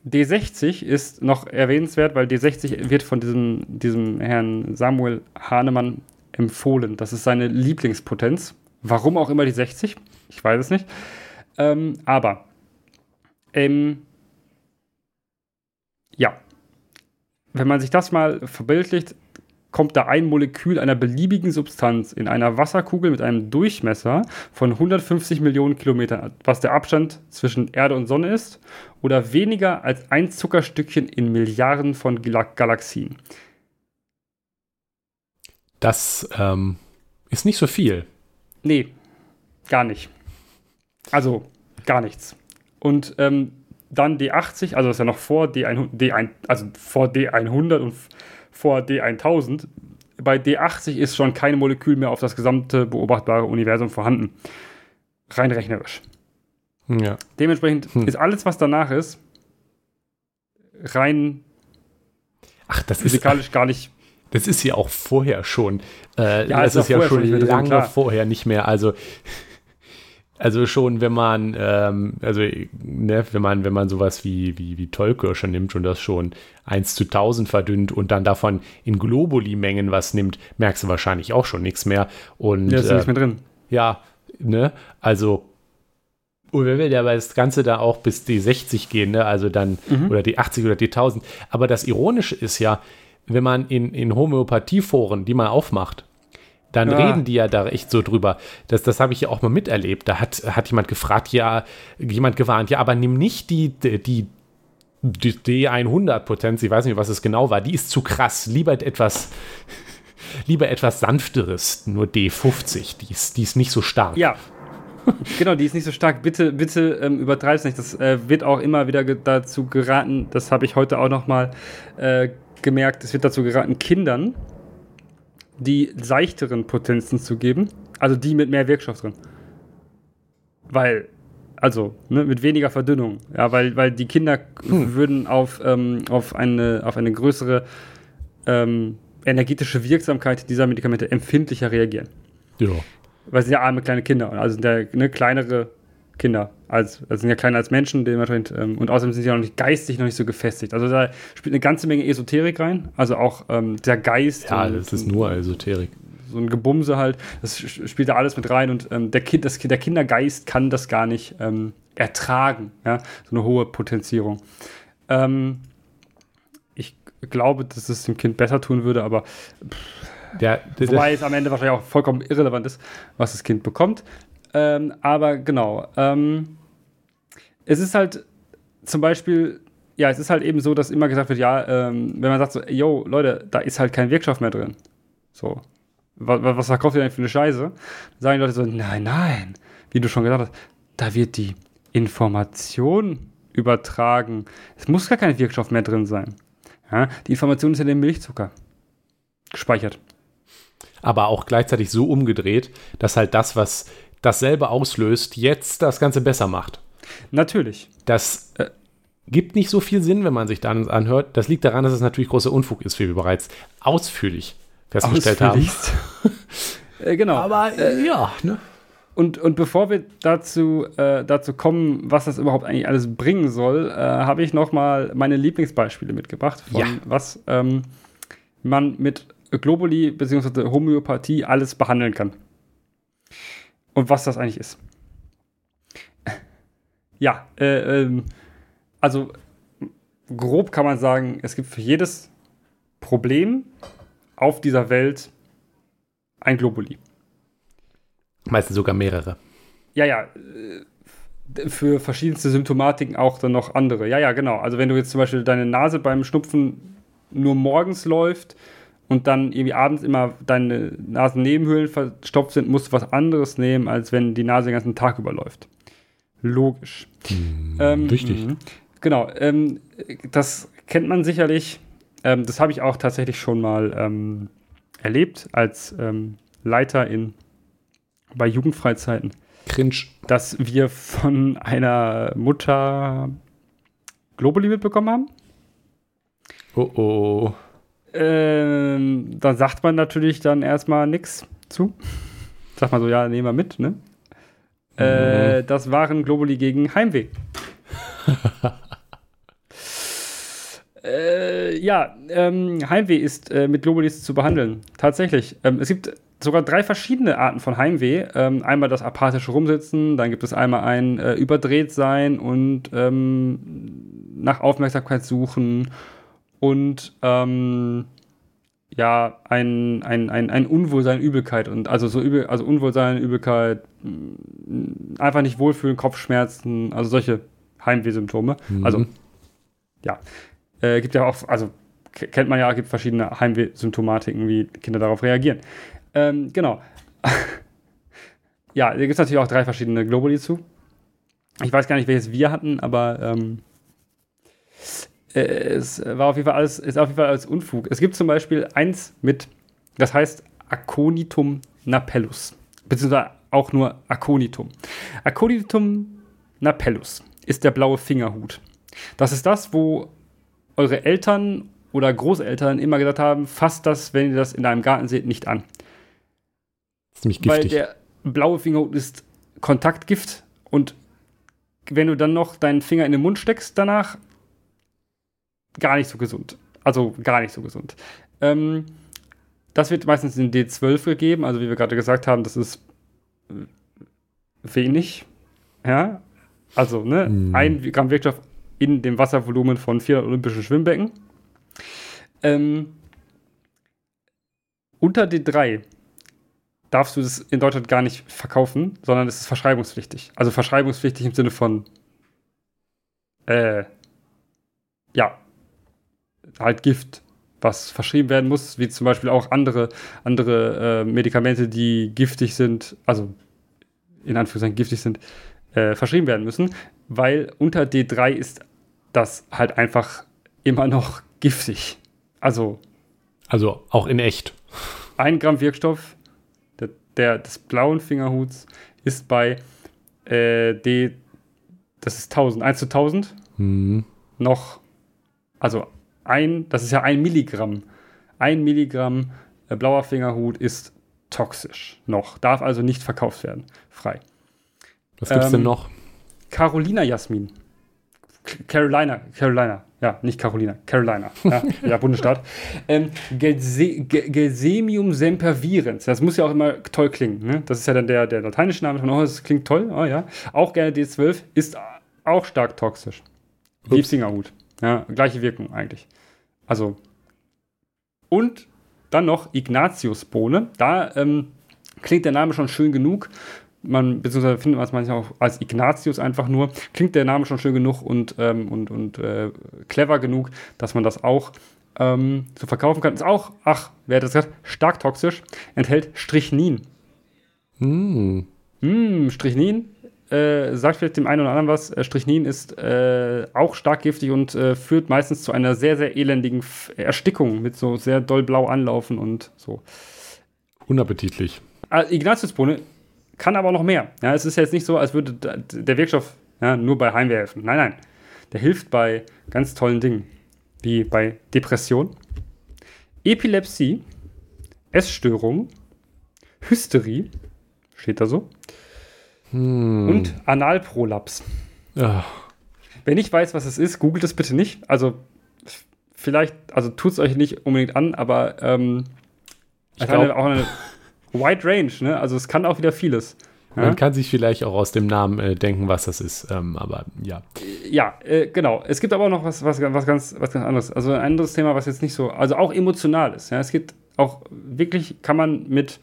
D60 ist noch erwähnenswert, weil D60 wird von diesem, diesem Herrn Samuel Hahnemann empfohlen. Das ist seine Lieblingspotenz. Warum auch immer die 60? Ich weiß es nicht. Ähm, aber, ähm, ja, wenn man sich das mal verbildlicht, kommt da ein Molekül einer beliebigen Substanz in einer Wasserkugel mit einem Durchmesser von 150 Millionen Kilometern, was der Abstand zwischen Erde und Sonne ist, oder weniger als ein Zuckerstückchen in Milliarden von Galaxien. Das ähm, ist nicht so viel. Nee, gar nicht. Also gar nichts. Und ähm, dann D80, also das ist ja noch vor D100, D1, also vor D100 und vor D1000. Bei D80 ist schon kein Molekül mehr auf das gesamte beobachtbare Universum vorhanden. Rein rechnerisch. Ja. Dementsprechend hm. ist alles, was danach ist, rein Ach, das physikalisch ist, gar nicht. Das ist ja auch vorher schon. Äh, ja, das ist ja schon lange vorher nicht mehr. Also also schon, wenn man, ähm, also ne, wenn man, wenn man sowas wie, wie, wie Tollkirsche nimmt und das schon 1 zu 1000 verdünnt und dann davon in Globuli-Mengen was nimmt, merkst du wahrscheinlich auch schon nichts mehr. Und, ja, ist äh, nichts mehr drin. Ja, ne, also und wenn wir ja das Ganze da auch bis die 60 gehen, ne, also dann, mhm. oder die 80 oder die 1000. Aber das Ironische ist ja, wenn man in, in Homöopathieforen die mal aufmacht, dann ja. reden die ja da echt so drüber. Das, das habe ich ja auch mal miterlebt. Da hat, hat jemand gefragt, ja, jemand gewarnt, ja, aber nimm nicht die, die, die D100-Potenz, ich weiß nicht, was es genau war, die ist zu krass. Lieber etwas, <laughs> lieber etwas sanfteres, nur D50, die ist, die ist nicht so stark. Ja, genau, die ist nicht so stark. Bitte, bitte ähm, übertreib's nicht. Das äh, wird auch immer wieder ge dazu geraten, das habe ich heute auch noch mal äh, gemerkt, es wird dazu geraten, Kindern die seichteren Potenzen zu geben, also die mit mehr Wirkstoff drin. Weil, also ne, mit weniger Verdünnung, ja, weil, weil die Kinder hm. würden auf, ähm, auf, eine, auf eine größere ähm, energetische Wirksamkeit dieser Medikamente empfindlicher reagieren. Ja. Weil sie sind ja arme kleine Kinder, also sind ja ne, kleinere Kinder. Als, also sind ja kleiner als Menschen, dementsprechend, ähm, und außerdem sind sie auch noch nicht geistig noch nicht so gefestigt. Also da spielt eine ganze Menge Esoterik rein, also auch ähm, der Geist. Ja, das ist nur Esoterik. So ein Gebumse halt, das spielt da alles mit rein und ähm, der, kind, das, der Kindergeist kann das gar nicht ähm, ertragen, ja, so eine hohe Potenzierung. Ähm, ich glaube, dass es dem Kind besser tun würde, aber pff, ja, wobei es am Ende wahrscheinlich auch vollkommen irrelevant ist, was das Kind bekommt. Ähm, aber genau. Ähm, es ist halt zum Beispiel, ja, es ist halt eben so, dass immer gesagt wird, ja, ähm, wenn man sagt so, yo, Leute, da ist halt kein Wirkstoff mehr drin. So. Was, was verkauft ihr denn für eine Scheiße? Dann sagen die Leute so, nein, nein. Wie du schon gesagt hast, da wird die Information übertragen. Es muss gar kein Wirkstoff mehr drin sein. Ja, die Information ist ja der Milchzucker. Gespeichert. Aber auch gleichzeitig so umgedreht, dass halt das, was dasselbe auslöst, jetzt das Ganze besser macht. Natürlich. Das äh, gibt nicht so viel Sinn, wenn man sich dann anhört. Das liegt daran, dass es natürlich großer Unfug ist, wie wir bereits ausführlich festgestellt haben. <laughs> äh, genau. Aber äh, ja, ne? Und, und bevor wir dazu, äh, dazu kommen, was das überhaupt eigentlich alles bringen soll, äh, habe ich noch mal meine Lieblingsbeispiele mitgebracht, von Ja. was ähm, man mit Globuli bzw. Homöopathie alles behandeln kann. Und was das eigentlich ist. Ja, äh, ähm, also grob kann man sagen, es gibt für jedes Problem auf dieser Welt ein Globuli. Meistens sogar mehrere. Ja, ja. äh, Für verschiedenste Symptomatiken auch dann noch andere. Ja, ja, genau. Also wenn du jetzt zum Beispiel deine Nase beim Schnupfen nur morgens läuft und dann irgendwie abends immer deine Nasennebenhöhlen verstopft sind, musst du was anderes nehmen, als wenn die Nase den ganzen Tag überläuft. Logisch. Ähm, richtig. mhm. Genau. Ähm, das kennt man sicherlich. Ähm, das habe ich auch tatsächlich schon mal ähm, erlebt als ähm, Leiter in, bei Jugendfreizeiten Cringe. dass wir von einer Mutter Globuli mitbekommen haben. Oh oh. Ähm, da sagt man natürlich dann erstmal nichts zu. Sagt man so, ja, nehmen wir mit, ne? Äh, das waren Globuli gegen Heimweh. <laughs> äh, ja, ähm, Heimweh ist äh, mit Globulis zu behandeln. Tatsächlich. Ähm, es gibt sogar drei verschiedene Arten von Heimweh. Ähm, einmal das apathische Rumsitzen, dann gibt es einmal ein äh, überdreht sein und ähm, nach Aufmerksamkeit suchen und ähm, ja, ein, ein, ein, ein Unwohlsein, Übelkeit und also so übel, also Unwohlsein, Übelkeit, mh, einfach nicht wohlfühlen, Kopfschmerzen, also solche Heimwehsymptome. Mhm. Also, ja. Äh, gibt ja auch, also kennt man ja, gibt verschiedene Heimwehsymptomatiken, wie Kinder darauf reagieren. Ähm, genau. <laughs> ja, da gibt es natürlich auch drei verschiedene Globuli zu. Ich weiß gar nicht, welches wir hatten, aber ähm, äh, es war auf jeden Fall alles, ist auf jeden Fall alles Unfug. Es gibt zum Beispiel eins mit, das heißt Aconitum napellus, beziehungsweise auch nur Aconitum. Aconitum napellus ist der blaue Fingerhut. Das ist das, wo eure Eltern oder Großeltern immer gesagt haben, fasst das, wenn ihr das in deinem Garten seht, nicht an. Ziemlich Weil giftig. der blaue Fingerhut ist Kontaktgift und wenn du dann noch deinen Finger in den Mund steckst danach, gar nicht so gesund. Also gar nicht so gesund. Ähm, das wird meistens in D12 gegeben, also wie wir gerade gesagt haben, das ist äh, wenig. Ja, also ne, Mhm. ein Gramm Wirkstoff in dem Wasservolumen von 400 olympischen Schwimmbecken. Ähm, unter D3 darfst du das in Deutschland gar nicht verkaufen, sondern es ist verschreibungspflichtig. Also verschreibungspflichtig im Sinne von, äh, ja, halt Gift, was verschrieben werden muss, wie zum Beispiel auch andere, andere äh, Medikamente, die giftig sind, also in Anführungszeichen giftig sind, äh, verschrieben werden müssen, weil unter D3 ist das halt einfach immer noch giftig. Also Also auch in echt. ein Gramm Wirkstoff der, der, des blauen Fingerhuts ist bei äh, D, das ist 1000, 1 zu 1000 Mhm. noch, also ein, das ist ja ein Milligramm. Ein Milligramm äh, blauer Fingerhut ist toxisch noch, darf also nicht verkauft werden, frei. Was gibt's Ähm, denn noch? Carolina Jasmin. Carolina, Carolina, ja, nicht Carolina, Carolina, ja, <laughs> ja Bundesstaat. Ähm, Gelsemium sempervirens, das muss ja auch immer toll klingen. Ne? Das ist ja dann der, der lateinische Name von, oh, das klingt toll, oh ja. Auch gerne D12, ist auch stark toxisch. Liebsingerhut, ja, gleiche Wirkung eigentlich. Also, und dann noch Ignatiusbohne, da ähm, klingt der Name schon schön genug man, beziehungsweise findet man es manchmal auch als Ignatius einfach nur, klingt der Name schon schön genug und, ähm, und, und äh, clever genug, dass man das auch ähm, so verkaufen kann. Ist auch, ach, wer hat das gesagt, stark toxisch, enthält Strichnin. Mm. Mm, Strichnin äh, sagt vielleicht dem einen oder anderen was. Äh, Strichnin ist äh, auch stark giftig und äh, führt meistens zu einer sehr, sehr elendigen F Erstickung mit so sehr doll blau anlaufen und so. Unappetitlich. Äh, Ignatiusbohne kann aber noch mehr. Ja, es ist jetzt nicht so, als würde der Wirkstoff ja, nur bei Heimweh helfen. Nein, nein. Der hilft bei ganz tollen Dingen, wie bei Depression, Epilepsie, Essstörungen, Hysterie, steht da so, hm. und Analprolaps. Ja. Wer nicht weiß, was es ist, googelt es bitte nicht. Also vielleicht, also tut es euch nicht unbedingt an, aber ähm, ich glaube auch eine Wide Range, ne? Also es kann auch wieder vieles. Ja? Man kann sich vielleicht auch aus dem Namen äh, denken, was das ist, ähm, aber ja. Ja, äh, genau. Es gibt aber auch noch was, was, was, ganz, was ganz anderes. Also ein anderes Thema, was jetzt nicht so, also auch emotional ist. Ja? Es gibt auch wirklich, kann man mit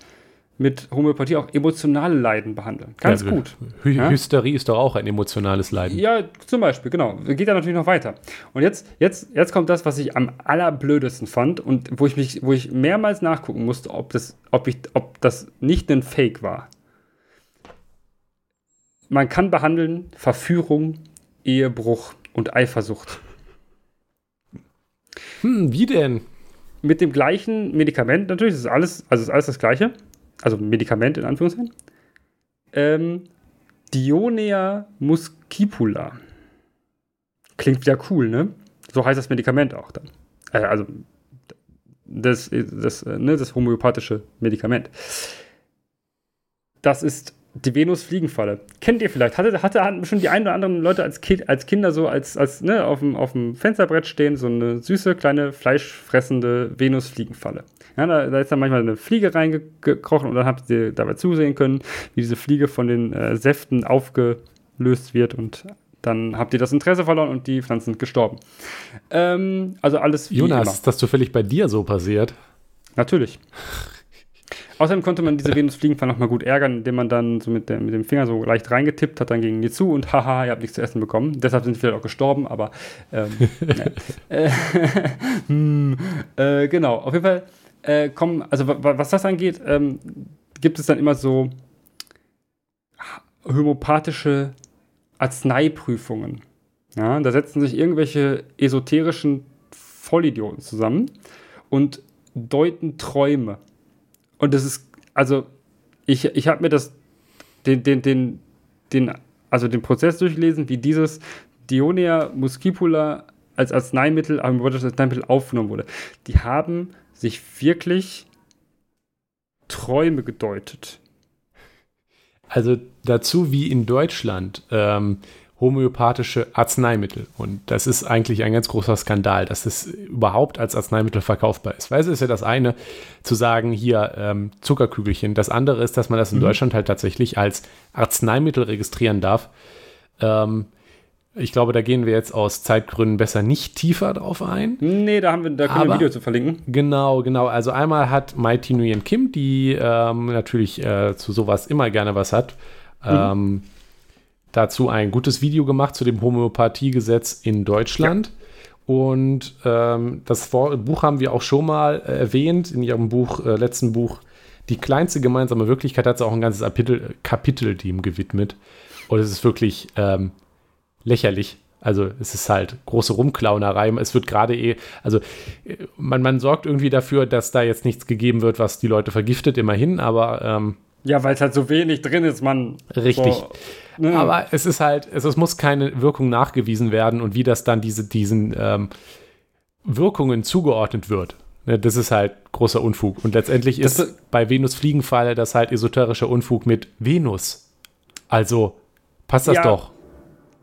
mit Homöopathie auch emotionale Leiden behandeln. Ganz ja, gut. Hy ja? Hysterie ist doch auch ein emotionales Leiden. Ja, zum Beispiel, genau. Geht ja natürlich noch weiter. Und jetzt, jetzt, jetzt kommt das, was ich am allerblödesten fand und wo ich mich, wo ich mehrmals nachgucken musste, ob das, ob ich, ob das nicht ein Fake war. Man kann behandeln Verführung, Ehebruch und Eifersucht. Hm, wie denn? Mit dem gleichen Medikament natürlich, das ist alles, also ist alles das gleiche also Medikament in Anführungszeichen. Ähm, Dionea muscipula. Klingt wieder cool, ne? So heißt das Medikament auch dann. Äh, also das, das, ne, das homöopathische Medikament. Das ist die Venus-Fliegenfalle. Kennt ihr vielleicht? Hatte, hatte, hatten schon die ein oder anderen Leute als, kind, als Kinder so als, als ne, auf, dem, auf dem Fensterbrett stehen, so eine süße, kleine, fleischfressende Venus-Fliegenfalle. Ja, da, da, ist dann manchmal eine Fliege reingekrochen und dann habt ihr dabei zusehen können, wie diese Fliege von den äh, Säften aufgelöst wird und dann habt ihr das Interesse verloren und die Pflanzen sind gestorben. Ähm, also alles wie Jonas, immer. ist das zufällig bei dir so passiert? Natürlich. Außerdem konnte man diese Venus-Fliegenfalle nochmal gut ärgern, indem man dann so mit, der, mit, dem Finger so leicht reingetippt hat, dann gingen die zu und haha, ihr habt nichts zu essen bekommen. Deshalb sind sie vielleicht auch gestorben, aber ähm, <laughs> äh, <laughs> hm, äh, genau, auf jeden Fall äh, kommen, also was das angeht, ähm, gibt es dann immer so homöopathische Arzneiprüfungen. Ja, da setzen sich irgendwelche esoterischen Vollidioten zusammen und deuten Träume. Und das ist, also, ich, ich habe mir das, den, den, den, den, also den Prozess durchgelesen, wie dieses Dionea muscipula als Arzneimittel, als Arzneimittel aufgenommen wurde. Die haben sich wirklich Träume gedeutet. Also dazu wie in Deutschland ähm, homöopathische Arzneimittel. Und das ist eigentlich ein ganz großer Skandal, dass es überhaupt als Arzneimittel verkaufbar ist. Weil es ist ja das eine, zu sagen, hier ähm, Zuckerkügelchen. Das andere ist, dass man das in mhm. Deutschland halt tatsächlich als Arzneimittel registrieren darf. Ähm, ich glaube, da gehen wir jetzt aus Zeitgründen besser nicht tiefer drauf ein. Nee, da haben wir, da können Aber, wir ein Video zu verlinken. Genau, genau. Also einmal hat Mighty Nguyen Kim, die ähm, natürlich äh, zu sowas immer gerne was hat, mhm. Dazu ein gutes Video gemacht zu dem Homöopathiegesetz in Deutschland. Ja. Und ähm, das Buch haben wir auch schon mal äh, erwähnt in ihrem Buch, äh, letzten Buch. Die kleinste gemeinsame Wirklichkeit hat sie auch ein ganzes Kapitel, Kapitel dem gewidmet. Und es ist wirklich ähm, lächerlich. Also es ist halt große Rumklaunerei. Es wird gerade eh, also man, man sorgt irgendwie dafür, dass da jetzt nichts gegeben wird, was die Leute vergiftet, immerhin, aber ähm, ja, weil es halt so wenig drin ist, man. Richtig. So, ne? Aber es ist halt, es, es, muss keine Wirkung nachgewiesen werden und wie das dann diese, diesen ähm, Wirkungen zugeordnet wird. Ne, das ist halt großer Unfug. Und letztendlich ist das, bei Venus Fliegenfalle das halt esoterischer Unfug mit Venus. Also passt das ja, doch.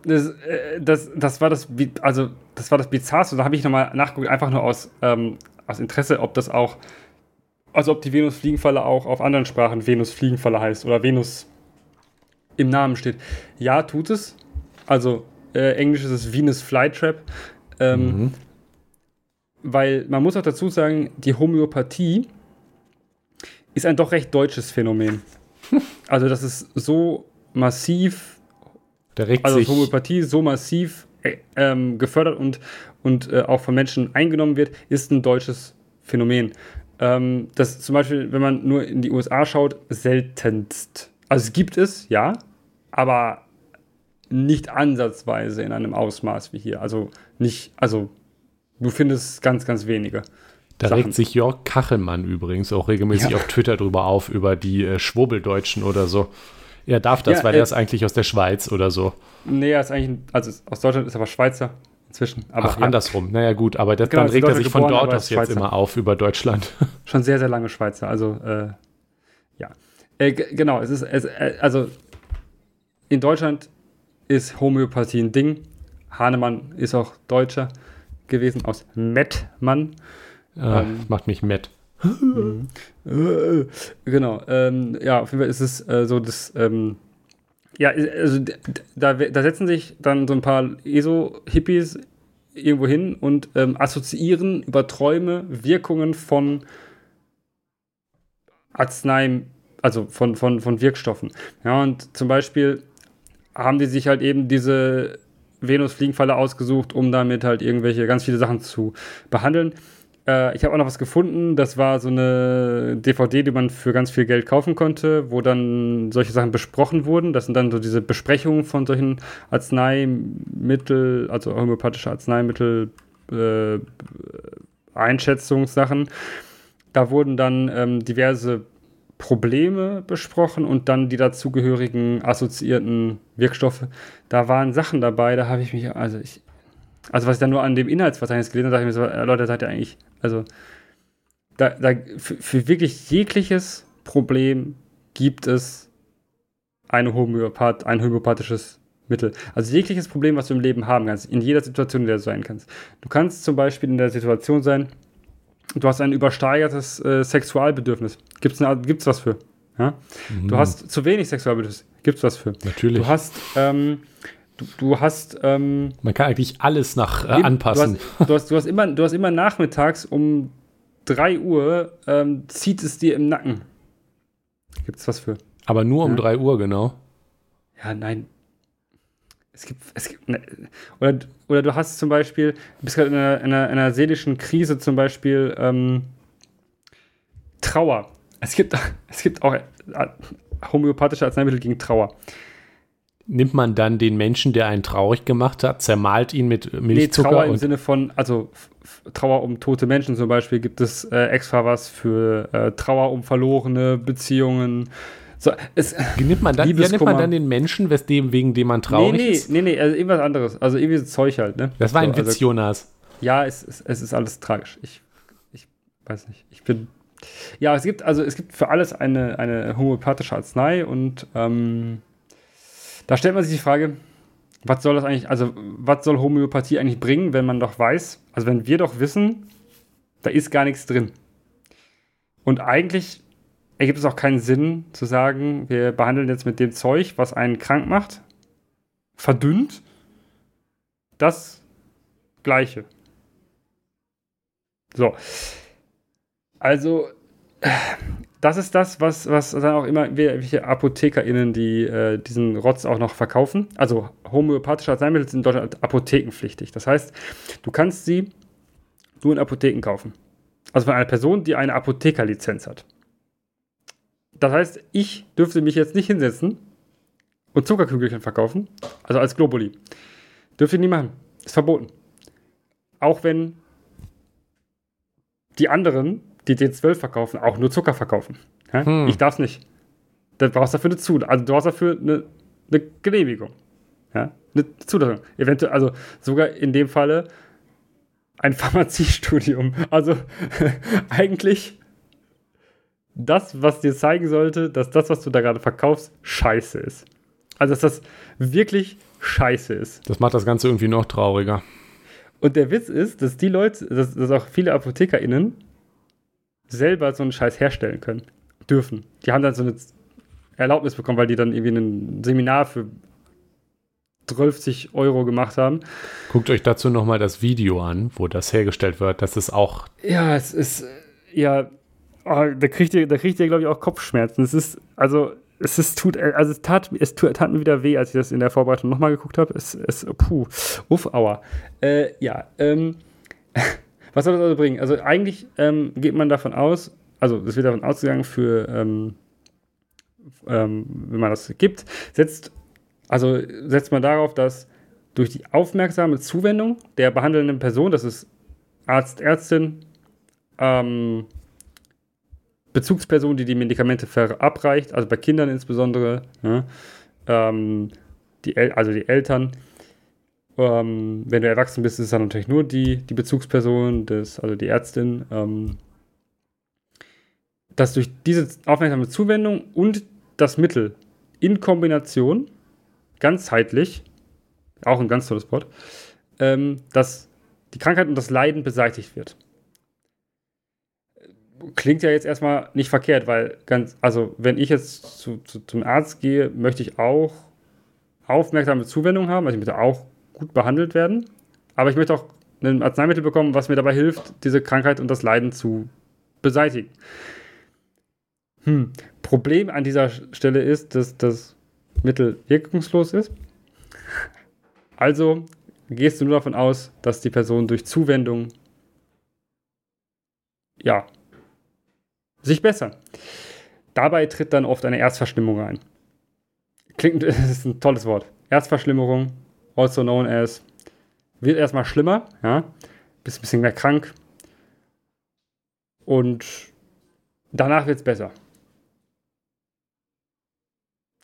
das, äh, das, das war das, also das war das Bizarrste. Da habe ich nochmal nachgeguckt, einfach nur aus, ähm, aus Interesse, ob das auch, also ob die Venus-Fliegenfalle auch auf anderen Sprachen Venus-Fliegenfalle heißt oder Venus im Namen steht. Ja, tut es. Also äh, Englisch ist es Venus Flytrap. Ähm, mhm. Weil man muss auch dazu sagen, die Homöopathie ist ein doch recht deutsches Phänomen. <laughs> also das ist so massiv, also Homöopathie so massiv äh, ähm, gefördert und, und äh, auch von Menschen eingenommen wird, ist ein deutsches Phänomen. Ähm, das zum Beispiel, wenn man nur in die USA schaut, seltenst. Also es gibt es, ja, aber nicht ansatzweise in einem Ausmaß wie hier. Also nicht, also du findest ganz, ganz wenige. Da Sachen. regt sich Jörg Kachelmann übrigens auch regelmäßig ja. auf Twitter drüber auf, über die äh, Schwurbeldeutschen oder so. Er darf das, ja, weil äh, er ist eigentlich aus der Schweiz oder so. Nee, er ist eigentlich, also aus Deutschland ist aber Schweizer inzwischen. Aber, Ach, ja. andersrum. Naja, gut, aber das, genau, dann regt er sich von dort aus jetzt immer auf über Deutschland. <laughs> Schon sehr, sehr lange Schweizer. Also, äh, ja. Äh, genau, es ist, es, äh, also in Deutschland ist Homöopathie ein Ding. Hahnemann ist auch Deutscher gewesen, aus Mettmann. Ähm, macht mich Mett. <laughs> Genau. Ähm, ja, auf jeden Fall ist es äh, so, dass. Ähm, ja, also da, da setzen sich dann so ein paar ESO-Hippies irgendwo hin und ähm, assoziieren über Träume Wirkungen von Arzneien, also von, von, von Wirkstoffen. Ja, und zum Beispiel haben die sich halt eben diese Venus-Fliegenfalle ausgesucht, um damit halt irgendwelche ganz viele Sachen zu behandeln. Äh, ich habe auch noch was gefunden. Das war so eine DVD, die man für ganz viel Geld kaufen konnte, wo dann solche Sachen besprochen wurden. Das sind dann so diese Besprechungen von solchen Arzneimittel, also homöopathische Arzneimittel, äh, Einschätzungssachen. Da wurden dann ähm, diverse Probleme besprochen und dann die dazugehörigen assoziierten Wirkstoffe. Da waren Sachen dabei, da habe ich mich, also ich, also was ich dann nur an dem Inhaltsverzeichnis gelesen habe, dachte ich mir so, äh, Leute, seid ihr eigentlich, also da, da für, für, wirklich jegliches Problem gibt es eine Homöopath, ein homöopathisches Mittel. Also jegliches Problem, was du im Leben haben kannst, in jeder Situation, in der du sein kannst. Du kannst zum Beispiel in der Situation sein, du hast ein übersteigertes äh, Sexualbedürfnis. Gibt es was für? Ja? Mhm. Du hast zu wenig Sexualbedürfnis. Gibt es was für? Natürlich. Du hast, ähm, du, du, hast. Ähm, Man kann eigentlich alles nach äh, anpassen. Du hast, du, hast, du, hast, immer, du hast immer nachmittags um 3 Uhr ähm, zieht es dir im Nacken. Gibt es was für? Aber nur um ja. 3 Uhr, genau. Ja, nein. Es gibt, es gibt ne, oder, oder du hast zum Beispiel, du bist gerade in einer, in, einer, in einer, seelischen Krise, zum Beispiel ähm, Trauer. Es gibt, <laughs> es gibt auch äh, homöopathische Arzneimittel gegen Trauer. Nimmt man dann den Menschen, der einen traurig gemacht hat, zermalt ihn mit Milchzucker? Nee, Trauer im Sinne von, also Trauer um tote Menschen zum Beispiel gibt es äh, extra was für äh, Trauer um verlorene Beziehungen, so, es, nimmt man dann, ja, nimmt man dann den Menschen, weswegen, wegen dem man traurig nee, nee, ist? Nee, nee, also irgendwas anderes. Also irgendwie so Zeug halt, ne? Das war ein so, Witz, also, Jonas. Ja, es, es, es ist alles tragisch. Ich, ich weiß nicht. Ich bin. Ja, es gibt, also es gibt für alles eine, eine homöopathische Arznei und ähm, da stellt man sich die Frage, was soll das eigentlich, also was soll Homöopathie eigentlich bringen, wenn man doch weiß, also wenn wir doch wissen, da ist gar nichts drin. Und eigentlich ergibt es auch keinen Sinn zu sagen, wir behandeln jetzt mit dem Zeug, was einen krank macht, verdünnt, das Gleiche. So. Also, das ist das, was, was dann auch immer welche ApothekerInnen, die äh, diesen Rotz auch noch verkaufen. Also, homöopathische Arzneimittel sind in Deutschland apothekenpflichtig. Das heißt, du kannst sie nur in Apotheken kaufen. Also von einer Person, die eine Apothekerlizenz hat. Das heißt, ich dürfte mich jetzt nicht hinsetzen und Zuckerkügelchen verkaufen, also als Globuli. Dürfte ich nie machen. Ist verboten. Auch wenn die anderen, die D12 verkaufen, auch nur Zucker verkaufen. Hm. Ich darf es nicht. Du brauchst dafür eine Zulassung. Also du brauchst dafür eine, eine Genehmigung. Ja? Eine Zulassung. Eventuell, also sogar in dem Falle ein <laughs> Pharmaziestudium. Also <laughs> eigentlich das, was dir zeigen sollte, dass das, was du da gerade verkaufst, scheiße ist. Also, dass das wirklich scheiße ist. Das macht das Ganze irgendwie noch trauriger. Und der Witz ist, dass die Leute, dass, dass auch viele ApothekerInnen selber so einen Scheiß herstellen können, dürfen. Die haben dann so eine Erlaubnis bekommen, weil die dann irgendwie ein Seminar für 30 Euro gemacht haben. Guckt euch dazu nochmal das Video an, wo das hergestellt wird. Das ist auch. Ja, es ist. Ja, oh, da kriegt ihr, da ihr, glaube ich, auch Kopfschmerzen. Es ist, also, es ist, tut, also es tat, es tat, mir wieder weh, als ich das in der Vorbereitung nochmal geguckt habe. Es, es, puh, uff, aua. Äh, ja, ähm, <laughs> was soll das also bringen? Also eigentlich ähm, geht man davon aus, also es wird davon ausgegangen für, ähm, ähm, wenn man das gibt, setzt also setzt man darauf, dass durch die aufmerksame Zuwendung der behandelnden Person, das ist Arzt, Ärztin, ähm, Bezugsperson, die die Medikamente verabreicht, also bei Kindern insbesondere, ja, ähm, die also die Eltern. Ähm, wenn du erwachsen bist, ist es dann natürlich nur die, die Bezugsperson, des, also die Ärztin. Ähm, dass durch diese aufmerksame Zuwendung und das Mittel in Kombination ganzheitlich, auch ein ganz tolles Wort, ähm, dass die Krankheit und das Leiden beseitigt wird. Klingt ja jetzt erstmal nicht verkehrt, weil ganz, also wenn ich jetzt zu, zu, zum Arzt gehe, möchte ich auch aufmerksame Zuwendung haben, also ich möchte auch gut behandelt werden, aber ich möchte auch ein Arzneimittel bekommen, was mir dabei hilft, diese Krankheit und das Leiden zu beseitigen. Hm. Problem an dieser Stelle ist, dass das Mittel wirkungslos ist. Also gehst du nur davon aus, dass die Person durch Zuwendung ja sich bessert. Dabei tritt dann oft eine Erzverschlimmung ein. Klingt, <laughs> das ist ein tolles Wort. Erzverschlimmerung, also known as, wird erstmal schlimmer, ja, bist ein bisschen mehr krank und danach wird es besser.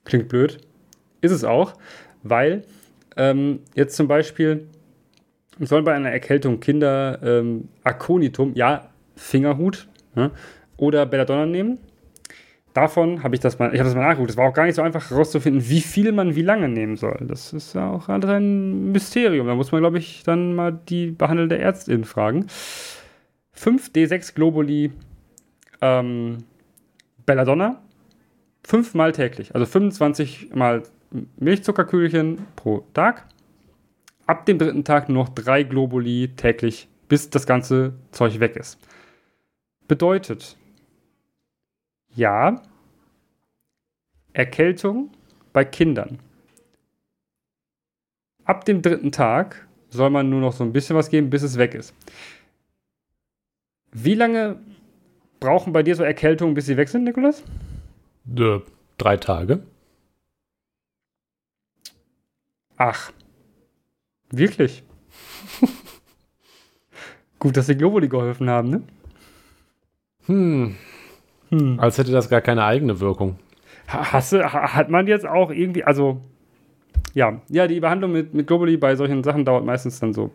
Klingt blöd. Ist es auch, weil ähm, jetzt zum Beispiel sollen bei einer Erkältung Kinder ähm, Aconitum, ja, Fingerhut ja, oder Belladonna nehmen. Davon habe ich das mal, ich habe das mal nachgeguckt. Es war auch gar nicht so einfach herauszufinden, wie viel man wie lange nehmen soll. Das ist ja auch alles ein Mysterium. Da muss man, glaube ich, dann mal die behandelnde Ärztin fragen. 5 D6 Globuli ähm, Belladonna fünfmal täglich, also 25 mal Milchzuckerkügelchen pro Tag. Ab dem dritten Tag nur noch drei Globuli täglich, bis das ganze Zeug weg ist. Bedeutet, ja, Erkältung bei Kindern. Ab dem dritten Tag soll man nur noch so ein bisschen was geben, bis es weg ist. Wie lange brauchen bei dir so Erkältungen, bis sie weg sind, Nikolas? Äh, drei Tage. Ach. Wirklich? <laughs> Gut, dass die Globuli geholfen haben, ne? Hm. Hm. Als hätte das gar keine eigene Wirkung. Hast du, hat man jetzt auch irgendwie, also, ja, ja, die Behandlung mit, mit Globuli bei solchen Sachen dauert meistens dann so,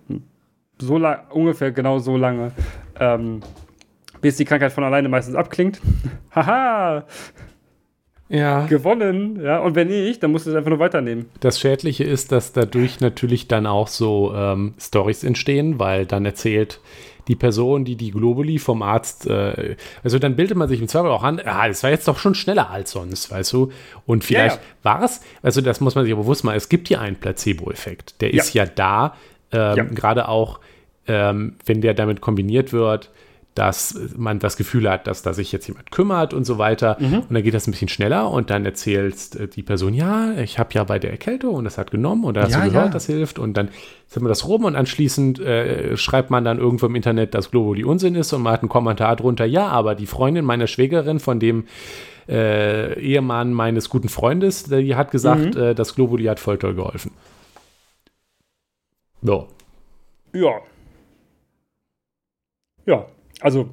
so lang, ungefähr genau so lange, ähm, bis die Krankheit von alleine meistens abklingt. <laughs> Haha! ja. gewonnen. Ja, und wenn nicht, dann musst du es einfach nur weiternehmen. Das Schädliche ist, dass dadurch natürlich dann auch so ähm, Stories entstehen, weil dann erzählt die Person, die die Globuli vom Arzt, äh, also dann bildet man sich im Zweifel auch an, ah, das war jetzt doch schon schneller als sonst, weißt du? Und vielleicht ja, ja. war es, also das muss man sich aber bewusst machen, es gibt ja einen Placebo-Effekt. Der ja. ist ja da, ähm, gerade auch, ähm, wenn der damit kombiniert wird, dass man das Gefühl hat, dass da sich jetzt jemand kümmert und so weiter. Mhm. Und dann geht das ein bisschen schneller und dann erzählt äh, die Person, ja, ich habe ja bei der Erkältung und das hat genommen und da hast ja, du gehört, ja. das hilft. Und dann sind wir das rum und anschließend äh, schreibt man dann irgendwo im Internet, dass Globuli Unsinn ist und man hat einen Kommentar drunter, ja, aber die Freundin meiner Schwägerin von dem äh, Ehemann meines guten Freundes, die hat gesagt, mhm. äh, das Globuli hat voll toll geholfen. So. Ja. Ja, also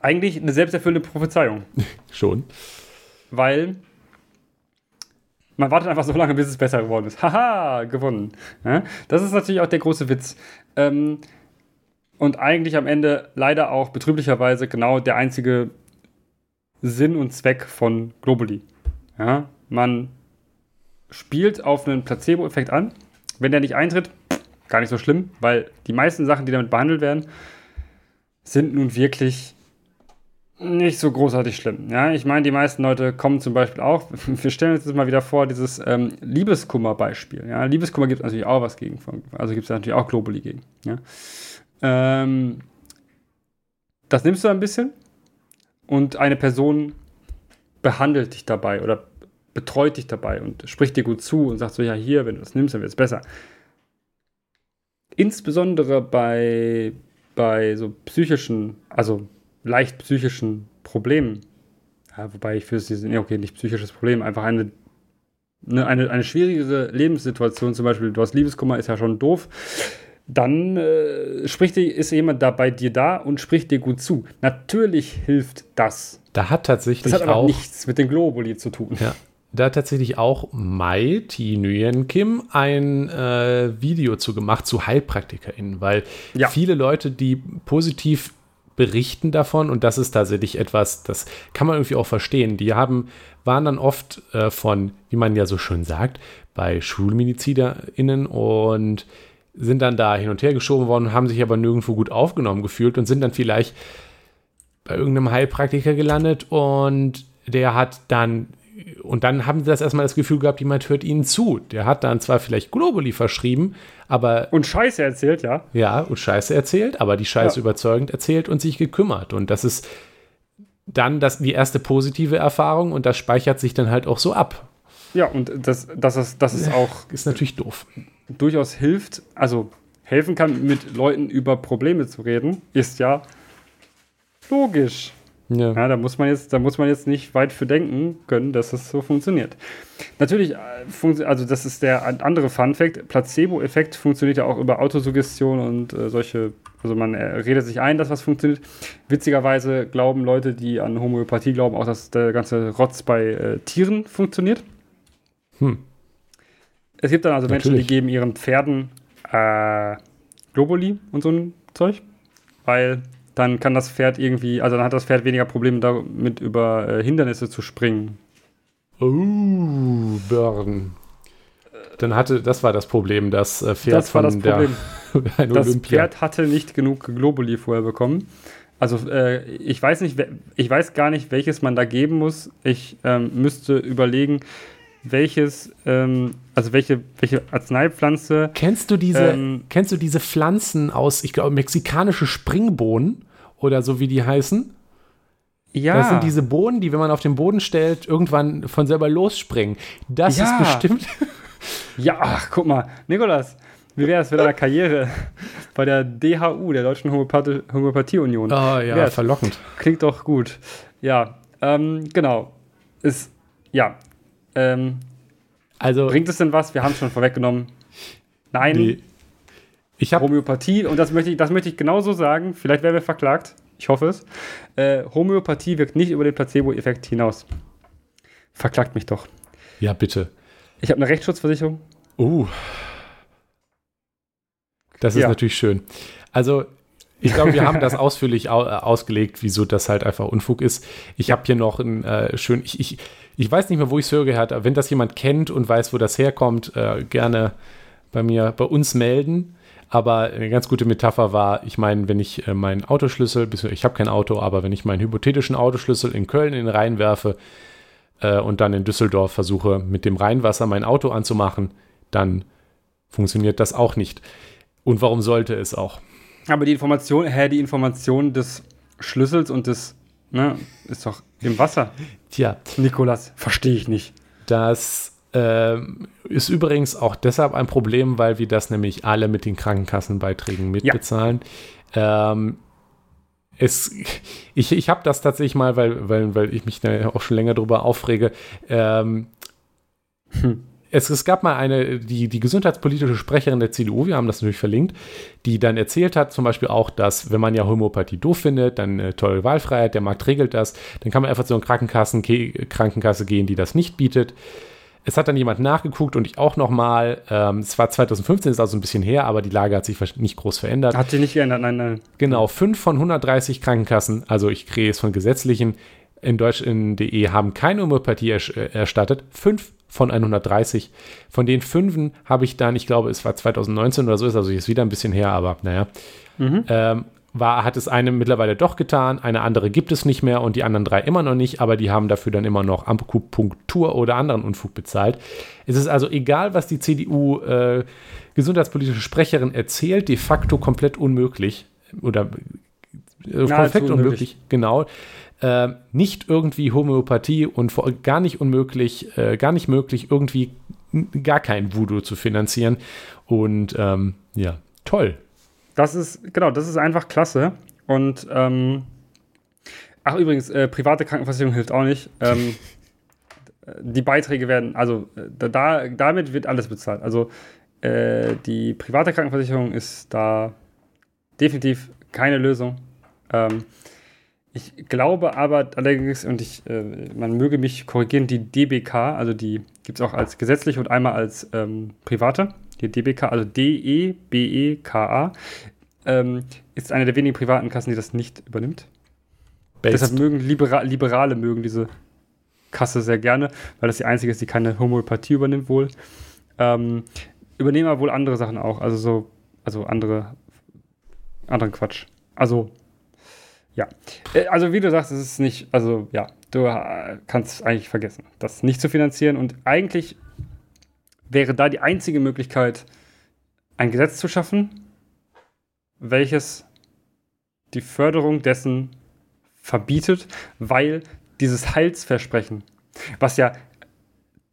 eigentlich eine selbsterfüllende Prophezeiung. <laughs> Schon. Weil man wartet einfach so lange, bis es besser geworden ist. Haha, gewonnen. Ja? Das ist natürlich auch der große Witz. Ähm, und eigentlich am Ende leider auch betrüblicherweise genau der einzige Sinn und Zweck von Globally. Ja? Man spielt auf einen Placebo-Effekt an. Wenn der nicht eintritt, gar nicht so schlimm, weil die meisten Sachen, die damit behandelt werden, sind nun wirklich nicht so großartig schlimm. Ja, ich meine, die meisten Leute kommen zum Beispiel auch, <laughs> wir stellen uns das mal wieder vor, dieses ähm, Liebeskummer-Beispiel. Ja, Liebeskummer gibt es natürlich auch was gegen, also gibt es natürlich auch Globuli gegen. Ja. Ähm, das nimmst du ein bisschen und eine Person behandelt dich dabei oder betreut dich dabei und spricht dir gut zu und sagt so, ja, hier, wenn du das nimmst, dann wird es besser. Insbesondere bei, bei so psychischen, also leicht psychischen Problemen. Ja, wobei ich für sie sind, ja, okay, nicht psychisches Problem, einfach eine, eine, eine, eine schwierigere Lebenssituation, zum Beispiel, du hast Liebeskummer, ist ja schon doof. Dann äh, spricht dir, ist jemand da bei dir da und spricht dir gut zu. Natürlich hilft das. Da hat tatsächlich das hat aber auch nichts mit den Globuli zu tun. Ja, da tatsächlich auch Mai T. Nguyen Kim ein äh, Video zu gemacht zu HeilpraktikerInnen, weil ja. viele Leute, die positiv berichten davon und das ist tatsächlich etwas, das kann man irgendwie auch verstehen. Die haben, waren dann oft äh, von, wie man ja so schön sagt, bei SchulmedizinerInnen und sind dann da hin und her geschoben worden, haben sich aber nirgendwo gut aufgenommen gefühlt und sind dann vielleicht bei irgendeinem Heilpraktiker gelandet und der hat dann und dann haben sie das erstmal das Gefühl gehabt, jemand hört ihnen zu. Der hat dann zwar vielleicht Globuli verschrieben, aber. Und Scheiße erzählt, ja. Ja, und Scheiße erzählt, aber die Scheiße ja. überzeugend erzählt und sich gekümmert. Und das ist dann das, die erste positive Erfahrung und das speichert sich dann halt auch so ab. Ja, und das, das, ist, das ist auch. Ist natürlich doof. Durchaus hilft, also helfen kann, mit Leuten über Probleme zu reden, ist ja logisch. Ja. ja. da muss man jetzt, da muss man jetzt nicht weit für denken können, dass das so funktioniert. Natürlich, äh, also das ist der andere Fun Fact. Placebo-Effekt funktioniert ja auch über Autosuggestion und äh, solche, also man äh, redet sich ein, dass was funktioniert. Witzigerweise glauben Leute, die an Homöopathie glauben, auch, dass der ganze Rotz bei äh, Tieren funktioniert. Hm. Es gibt dann also Natürlich. Menschen, die geben ihren Pferden äh, Globuli und so ein Zeug, weil dann kann das Pferd irgendwie, also dann hat das Pferd weniger Probleme damit, über äh, Hindernisse zu springen. Oh, Burn. Dann hatte, das war das Problem, das äh, Pferd das war das Problem. <laughs> Der, das Olympia. Pferd hatte nicht genug Globuli vorher bekommen. Also äh, ich weiß nicht, ich weiß gar nicht, welches man da geben muss. Ich ähm, müsste überlegen, welches, ähm, also welche, welche Arzneipflanze. Kennst du diese, ähm, kennst du diese Pflanzen aus, ich glaube, mexikanische Springbohnen oder so wie die heißen? Ja. Das sind diese Bohnen, die, wenn man auf den Boden stellt, irgendwann von selber losspringen. Das ja. ist bestimmt. <laughs> ja, ach, guck mal, Nikolas, wie wäre es mit deiner Karriere bei der DHU, der Deutschen Homöopathie, Homöopathie-Union? Oh ja, wär's? verlockend. Klingt doch gut. Ja, ähm, genau. Ist, ja, ähm, also, bringt es denn was? Wir haben es schon vorweggenommen. Nein. Nee. Ich habe Homöopathie, und das möchte, ich, das möchte ich genauso sagen, vielleicht werden wir verklagt, ich hoffe es. Äh, Homöopathie wirkt nicht über den Placebo-Effekt hinaus. Verklagt mich doch. Ja, bitte. Ich habe eine Rechtsschutzversicherung. Uh. Das ist ja. natürlich schön. Also, ich glaube, wir haben das <laughs> ausführlich au ausgelegt, wieso das halt einfach Unfug ist. Ich habe hier noch ein äh, schön, ich, ich, ich weiß nicht mehr, wo ich es höre gehört, aber wenn das jemand kennt und weiß, wo das herkommt, äh, gerne bei mir, bei uns melden. Aber eine ganz gute Metapher war, ich meine, wenn ich äh, meinen Autoschlüssel, ich habe kein Auto, aber wenn ich meinen hypothetischen Autoschlüssel in Köln in den Rhein werfe äh, und dann in Düsseldorf versuche, mit dem Rheinwasser mein Auto anzumachen, dann funktioniert das auch nicht. Und warum sollte es auch? Aber die Information, hä, die Information des Schlüssels und des Ne? Ist doch im Wasser. Tja. Nikolas, verstehe ich nicht. Das äh, ist übrigens auch deshalb ein Problem, weil wir das nämlich alle mit den Krankenkassenbeiträgen mitbezahlen. Ja. Ähm, es, ich ich habe das tatsächlich mal, weil, weil, weil ich mich da auch schon länger darüber aufrege. Ähm, hm es, es gab mal eine, die, die gesundheitspolitische Sprecherin der CDU, wir haben das natürlich verlinkt, die dann erzählt hat, zum Beispiel auch, dass wenn man ja Homöopathie doof findet, dann äh, tolle Wahlfreiheit, der Markt regelt das, dann kann man einfach zu einer Krankenkassen, Krankenkasse gehen, die das nicht bietet. Es hat dann jemand nachgeguckt und ich auch nochmal. Ähm, es war 2015, ist also ein bisschen her, aber die Lage hat sich nicht groß verändert. Hat sich nicht geändert, nein, nein. Genau, fünf von 130 Krankenkassen, also ich kriege es von gesetzlichen, in deutsch.de haben keine Homöopathie erstattet. Fünf von 130. Von den fünfen habe ich dann, ich glaube, es war 2019 oder so, ist also jetzt wieder ein bisschen her, aber naja, mhm. ähm, war, hat es eine mittlerweile doch getan, eine andere gibt es nicht mehr und die anderen drei immer noch nicht, aber die haben dafür dann immer noch Akupunktur oder anderen Unfug bezahlt. Es ist also egal, was die CDU äh, gesundheitspolitische Sprecherin erzählt, de facto komplett unmöglich oder äh, perfekt unmöglich, genau. Äh, nicht irgendwie Homöopathie und vor, gar nicht unmöglich, äh, gar nicht möglich, irgendwie gar kein Voodoo zu finanzieren. Und ähm, ja, toll. Das ist, genau, das ist einfach klasse. Und ähm, ach übrigens, äh, private Krankenversicherung hilft auch nicht. Ähm, <laughs> die Beiträge werden, also da, damit wird alles bezahlt. Also äh, die private Krankenversicherung ist da definitiv keine Lösung. Ähm, ich glaube aber allerdings, und ich, äh, man möge mich korrigieren, die DBK, also die gibt es auch als gesetzlich und einmal als ähm, private. Die DBK, also D-E-B-E-K-A, ähm, ist eine der wenigen privaten Kassen, die das nicht übernimmt. Based. Deshalb mögen Libera Liberale mögen diese Kasse sehr gerne, weil das die einzige ist, die keine Homöopathie übernimmt wohl. Ähm, übernehmen aber wohl andere Sachen auch, also so, also andere, anderen Quatsch. Also ja. Äh, also, wie du sagst, es ist nicht, also ja, du äh, kannst eigentlich vergessen, das nicht zu finanzieren. Und eigentlich wäre da die einzige Möglichkeit, ein Gesetz zu schaffen, welches die Förderung dessen verbietet, weil dieses Heilsversprechen, was ja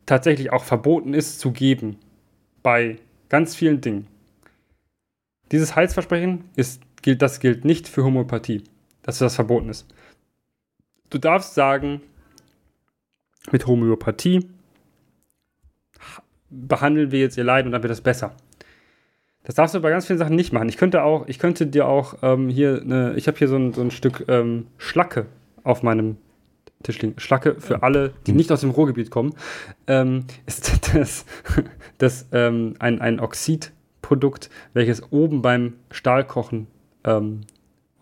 tatsächlich auch verboten ist zu geben bei ganz vielen Dingen. Dieses Heilsversprechen ist, gilt, das gilt nicht für Homöopathie dass das verboten ist. Du darfst sagen, mit Homöopathie behandeln wir jetzt ihr Leiden und dann wird es besser. Das darfst du bei ganz vielen Sachen nicht machen. Ich könnte auch, ich könnte dir auch ähm, hier eine, ich habe hier so ein, so ein Stück ähm, Schlacke auf meinem Tisch liegen. Schlacke für alle, die nicht aus dem Ruhrgebiet kommen, ähm, <laughs> ist das, das ähm, ein, ein Oxidprodukt, welches oben beim Stahlkochen ähm,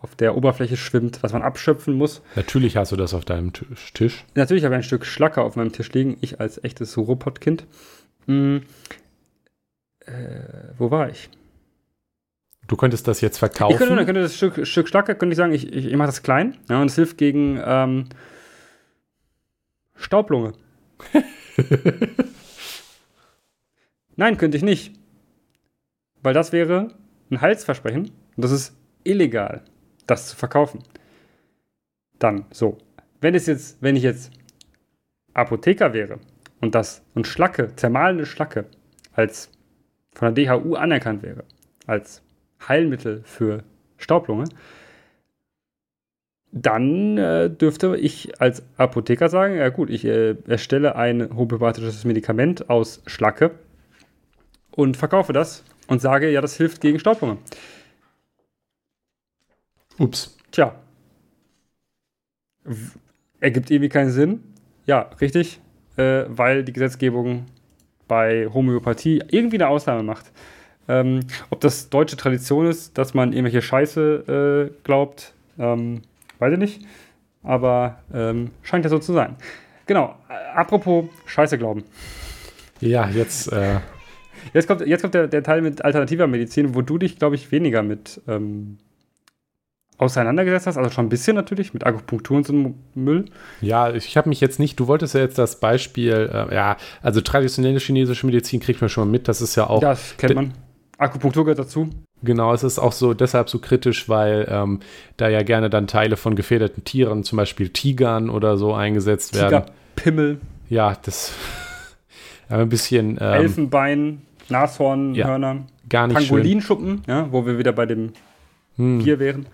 auf der Oberfläche schwimmt, was man abschöpfen muss. Natürlich hast du das auf deinem Tisch. Natürlich habe ich ein Stück Schlacker auf meinem Tisch liegen, ich als echtes Robotkind. Hm. Äh, wo war ich? Du könntest das jetzt verkaufen. Ich könnte, könnte das Stück, Stück Schlacker, könnte ich sagen, ich, ich, ich mache das klein. Ja, und es hilft gegen ähm, Staublunge. <laughs> Nein, könnte ich nicht. Weil das wäre ein Halsversprechen. Und das ist illegal das zu verkaufen. Dann, so. Wenn es jetzt, wenn ich jetzt Apotheker wäre und das und Schlacke, zermahlende Schlacke als von der DHU anerkannt wäre, als Heilmittel für Staublunge, dann äh, dürfte ich als Apotheker sagen, ja gut, ich äh, erstelle ein homöopathisches Medikament aus Schlacke und verkaufe das und sage, ja, das hilft gegen Staublunge. Ups. Tja. Ergibt irgendwie keinen Sinn. Ja, richtig. Äh, weil die Gesetzgebung bei Homöopathie irgendwie eine Ausnahme macht. Ähm, ob das deutsche Tradition ist, dass man irgendwelche Scheiße äh, glaubt, ähm, weiß ich nicht. Aber ähm, scheint ja so zu sein. Genau. Apropos Scheiße glauben. Ja, jetzt. Äh jetzt kommt, jetzt kommt der, der Teil mit alternativer Medizin, wo du dich, glaube ich, weniger mit ähm, auseinandergesetzt hast, also schon ein bisschen natürlich mit Akupunktur und so einem Müll. Ja, ich habe mich jetzt nicht, du wolltest ja jetzt das Beispiel, äh, ja, also traditionelle chinesische Medizin kriegt man schon mal mit, das ist ja auch. Das kennt man. Akupunktur gehört dazu. Genau, es ist auch so deshalb so kritisch, weil ähm, da ja gerne dann Teile von gefährdeten Tieren, zum Beispiel Tigern oder so, eingesetzt Tiger, werden. Pimmel. Ja, das <laughs> ein bisschen. Ähm, Elfenbein, Nashornhörner. Ja, gar nicht Pangolinschuppen, ja, wo wir wieder bei dem hm. Bier wären.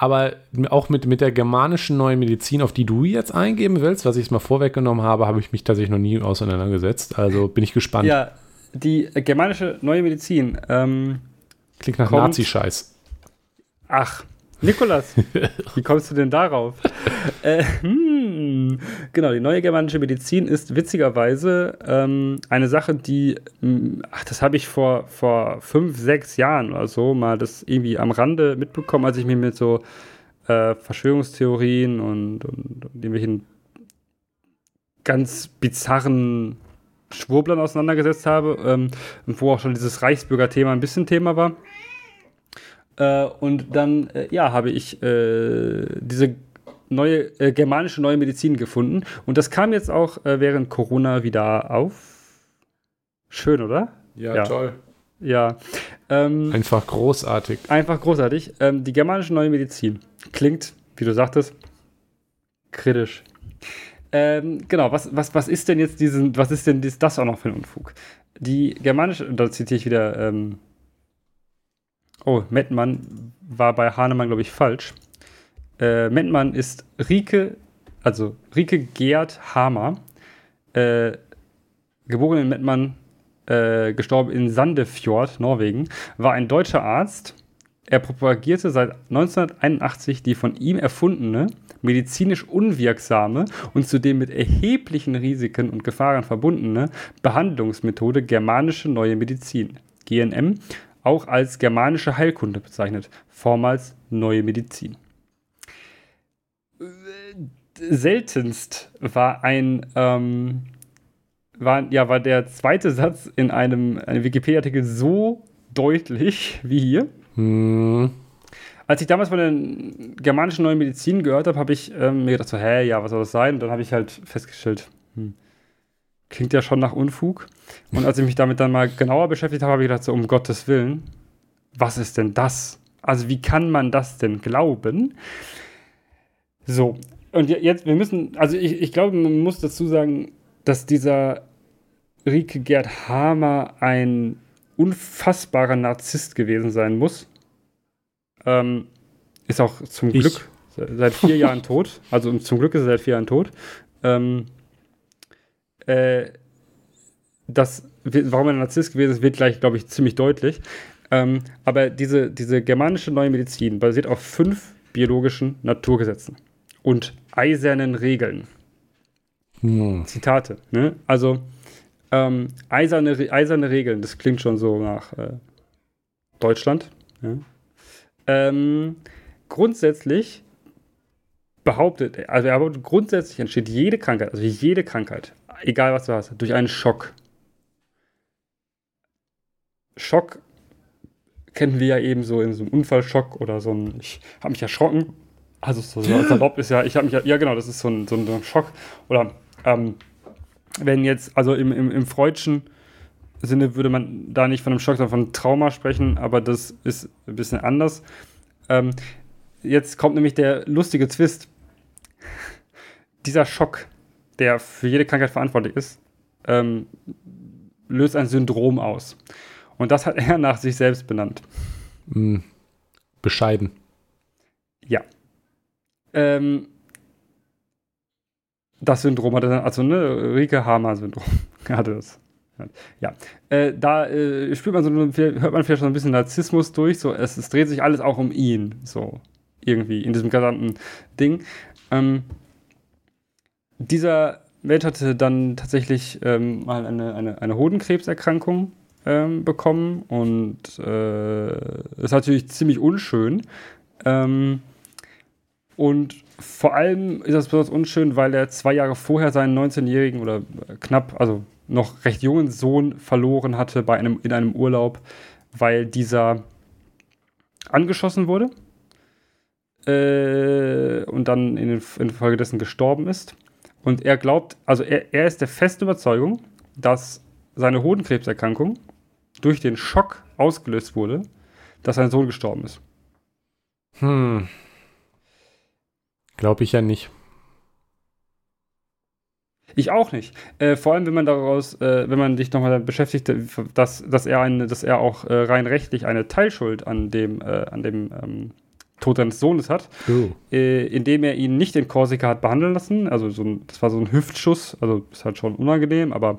Aber auch mit, mit der germanischen neuen Medizin, auf die du jetzt eingeben willst, was ich mal vorweggenommen habe, habe ich mich tatsächlich noch nie auseinandergesetzt. Also bin ich gespannt. Ja, die germanische neue Medizin. Ähm, Klingt nach Nazi-Scheiß. Ach, Nikolas, <laughs> wie kommst du denn darauf? äh, hm, <laughs> genau, die neue germanische Medizin ist witzigerweise ähm, eine Sache, die, ach, das habe ich vor, vor fünf, sechs Jahren oder so mal das irgendwie am Rande mitbekommen, als ich mich mit so äh, Verschwörungstheorien und, und, und irgendwelchen ganz bizarren Schwurblern auseinandergesetzt habe, ähm, wo auch schon dieses Reichsbürger-Thema ein bisschen Thema war. Äh, und dann, äh, ja, habe ich äh, diese neue, äh, germanische neue Medizin gefunden. Und das kam jetzt auch äh, während Corona wieder auf. Schön, oder? Ja, ja. toll. Ja. Ähm, einfach großartig. Einfach großartig. Ähm, die germanische neue Medizin klingt, wie du sagtest, kritisch. Ähm, genau, was, was, was ist denn jetzt diesen, was ist denn das auch noch für ein Unfug? Die germanische, da zitiere ich wieder, ähm, oh, Mettmann war bei Hahnemann, glaube ich, falsch. Äh, Mettmann ist Rike, also Rike Gerd Hamer, äh, geboren in Mettmann, äh, gestorben in Sandefjord, Norwegen, war ein deutscher Arzt. Er propagierte seit 1981 die von ihm erfundene, medizinisch unwirksame und zudem mit erheblichen Risiken und Gefahren verbundene Behandlungsmethode germanische neue Medizin, GNM, auch als germanische Heilkunde bezeichnet, vormals neue Medizin. Seltenst war ein ähm, war, ja, war der zweite Satz in einem, einem Wikipedia-Artikel so deutlich wie hier. Hm. Als ich damals von der germanischen neuen Medizin gehört habe, habe ich ähm, mir gedacht, so, hä, ja, was soll das sein? Und dann habe ich halt festgestellt, hm, klingt ja schon nach Unfug. Und als ich mich damit dann mal genauer beschäftigt habe, habe ich gedacht, so, um Gottes Willen, was ist denn das? Also, wie kann man das denn glauben? So, und jetzt, wir müssen, also ich, ich glaube, man muss dazu sagen, dass dieser Rike Gerd Hamer ein unfassbarer Narzisst gewesen sein muss. Ähm, ist auch zum ich. Glück seit vier <laughs> Jahren tot. Also zum Glück ist er seit vier Jahren tot. Ähm, äh, das, warum er ein Narzisst gewesen ist, wird gleich, glaube ich, ziemlich deutlich. Ähm, aber diese, diese germanische neue Medizin basiert auf fünf biologischen Naturgesetzen und eisernen Regeln. Hm. Zitate. Ne? Also ähm, eiserne, eiserne Regeln, das klingt schon so nach äh, Deutschland. Ja. Ähm, grundsätzlich behauptet, also er behauptet, grundsätzlich entsteht jede Krankheit, also jede Krankheit, egal was du hast, durch einen Schock. Schock kennen wir ja eben so in so einem Unfallschock oder so ein, ich habe mich erschrocken. Also so, <gasps> salopp ist ja, ich habe mich ja, ja genau, das ist so ein, so ein Schock. Oder ähm, wenn jetzt, also im, im, im Freudschen Sinne würde man da nicht von einem Schock, sondern von Trauma sprechen, aber das ist ein bisschen anders. Ähm, jetzt kommt nämlich der lustige Twist. <laughs> Dieser Schock, der für jede Krankheit verantwortlich ist, ähm, löst ein Syndrom aus. Und das hat <laughs> er nach sich selbst benannt. Mm, bescheiden. Ja. Ähm, das Syndrom hatte also ne, Rike-Hamer-Syndrom <laughs> hatte das. Ja, äh, da äh, spürt man so, hört man vielleicht schon ein bisschen Narzissmus durch, so, es, es, dreht sich alles auch um ihn, so, irgendwie, in diesem gesamten Ding. Ähm, dieser Mensch hatte dann tatsächlich ähm, mal eine, eine, eine Hodenkrebserkrankung ähm, bekommen und äh, ist natürlich ziemlich unschön. Ähm, und vor allem ist das besonders unschön, weil er zwei Jahre vorher seinen 19-jährigen oder knapp, also noch recht jungen Sohn verloren hatte bei einem, in einem Urlaub, weil dieser angeschossen wurde äh, und dann in, infolgedessen gestorben ist. Und er glaubt, also er, er ist der festen Überzeugung, dass seine Hodenkrebserkrankung durch den Schock ausgelöst wurde, dass sein Sohn gestorben ist. Hm. Glaube ich ja nicht. Ich auch nicht. Äh, vor allem, wenn man daraus, äh, wenn man sich nochmal beschäftigt, dass, dass er eine, dass er auch äh, rein rechtlich eine Teilschuld an dem, äh, an dem ähm, Tod seines Sohnes hat, oh. Äh, indem er ihn nicht in Korsika hat behandeln lassen. Also so ein, das war so ein Hüftschuss, also ist halt schon unangenehm, aber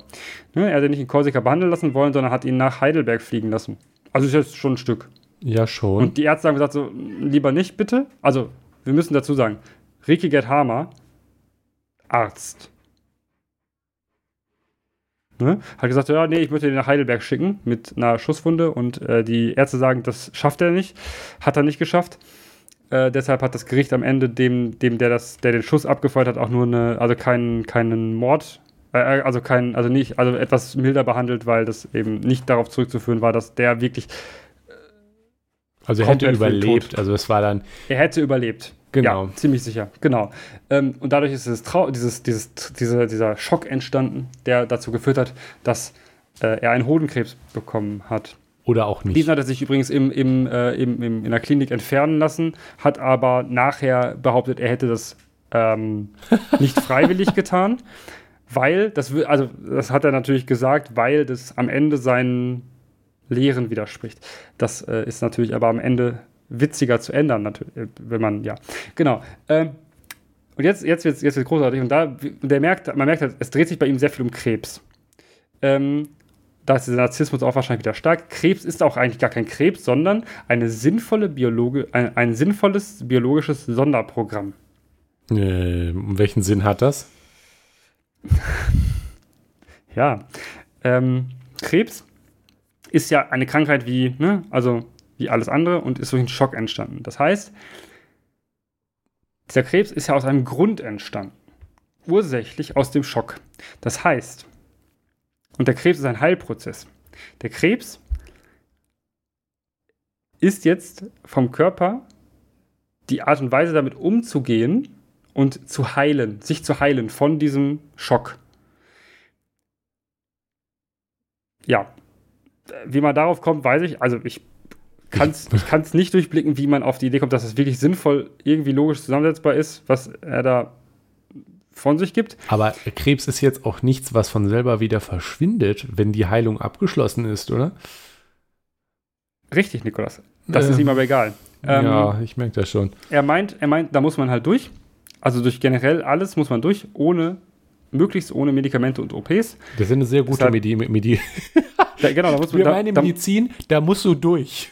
ne, er hat ihn nicht in Korsika behandeln lassen wollen, sondern hat ihn nach Heidelberg fliegen lassen. Also ist jetzt schon ein Stück. Ja, schon. Und die Ärzte haben gesagt, so, lieber nicht, bitte. Also, wir müssen dazu sagen, Ricky Gerd Hamer, Arzt. Ne? Hat gesagt, ja, nee, ich möchte den nach Heidelberg schicken mit einer Schusswunde und äh, die Ärzte sagen, das schafft er nicht. Hat er nicht geschafft. Äh, deshalb hat das Gericht am Ende dem, dem der, das, der den Schuss abgefeuert hat, auch nur eine, also keinen, keinen Mord Äh, also kein, also nicht, also etwas milder behandelt, weil das eben nicht darauf zurückzuführen war, dass der wirklich. Also er hätte überlebt. Also es war dann. Er hätte überlebt. Genau. Ja, ziemlich sicher. Genau. Ähm, und dadurch ist es Trau dieses, dieses, diese, dieser Schock entstanden, der dazu geführt hat, dass äh, er einen Hodenkrebs bekommen hat. Oder auch nicht. Diesen hat er sich übrigens im, im, äh, im, im, in der Klinik entfernen lassen, hat aber nachher behauptet, er hätte das ähm, <laughs> nicht freiwillig getan, weil, das, also das hat er natürlich gesagt, weil das am Ende seinen Lehren widerspricht. Das äh, ist natürlich aber am Ende witziger zu ändern, natürlich, äh, wenn man, ja, genau. Ähm, und jetzt, jetzt wird es jetzt wird's großartig und da, der merkt, man merkt halt, es dreht sich bei ihm sehr viel um Krebs. Ähm, da ist der Narzissmus auch wahrscheinlich wieder stark. Krebs ist auch eigentlich gar kein Krebs, sondern eine sinnvolle Biologe, ein, ein sinnvolles biologisches Sonderprogramm. Äh, welchen Sinn hat das? <laughs> ja, ähm, Krebs ist ja eine Krankheit wie, ne, also wie alles andere und ist durch einen Schock entstanden. Das heißt, dieser Krebs ist ja aus einem Grund entstanden. Ursächlich aus dem Schock. Das heißt, und der Krebs ist ein Heilprozess. Der Krebs ist jetzt vom Körper die Art und Weise, damit umzugehen und zu heilen, sich zu heilen von diesem Schock. Ja, wie man darauf kommt, weiß ich. Also ich kann es ich nicht durchblicken, wie man auf die Idee kommt, dass es das wirklich sinnvoll irgendwie logisch zusammensetzbar ist, was er da von sich gibt. Aber Krebs ist jetzt auch nichts, was von selber wieder verschwindet, wenn die Heilung abgeschlossen ist, oder? Richtig, Nikolas. Das äh, ist ihm aber egal. Ähm, ja, ich merke das schon. Er meint, er meint, da muss man halt durch. Also durch generell alles muss man durch, ohne, möglichst ohne Medikamente und OPs. Das ist eine sehr gute Medi Medi <laughs> da, genau, da muss man. Wir da, meinen Medizin, da musst du durch.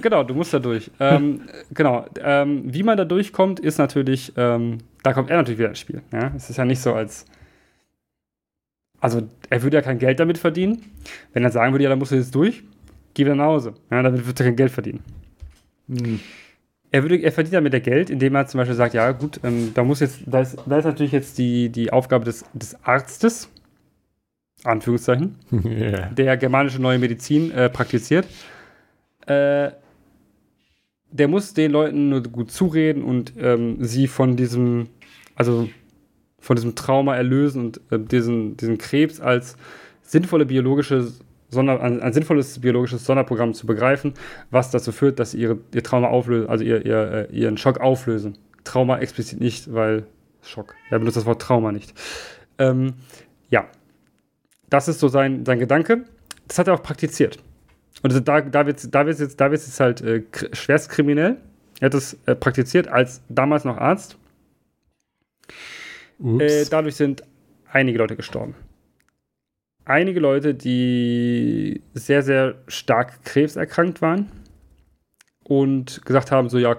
Genau, du musst da durch. ähm, genau. Ähm, wie man da durchkommt, ist natürlich, ähm, da kommt er natürlich wieder ins Spiel. Ja? Es ist ja nicht so, als. Also, er würde ja kein Geld damit verdienen. Wenn er sagen würde, ja, dann musst du jetzt durch, geh wieder nach Hause. Ja, damit wird er kein Geld verdienen. Hm. Er, würde, er verdient damit der Geld, indem er zum Beispiel sagt, ja, gut, ähm, da muss jetzt, da ist, da ist natürlich jetzt die, die Aufgabe des, des Arztes, Anführungszeichen, <laughs> yeah. der germanische neue Medizin äh, praktiziert äh, der muss den Leuten nur gut zureden und ähm, sie von diesem, also von diesem Trauma erlösen und äh, diesen, diesen Krebs als sinnvolle biologische Sonder, ein, ein, sinnvolles biologisches Sonderprogramm zu begreifen, was dazu führt, dass sie ihre, ihr Trauma auflösen, also ihr, ihr, äh, ihren Schock auflösen. Trauma explizit nicht, weil Schock. Er benutzt das Wort Trauma nicht. Ähm, ja, das ist so sein, sein Gedanke. Das hat er auch praktiziert. Und da, da wird es da wird's jetzt, da wird's jetzt halt äh, schwerst kriminell. Er hat es äh, praktiziert als damals noch Arzt. Äh, dadurch sind einige Leute gestorben. Einige Leute, die sehr, sehr stark krebserkrankt waren und gesagt haben, so ja,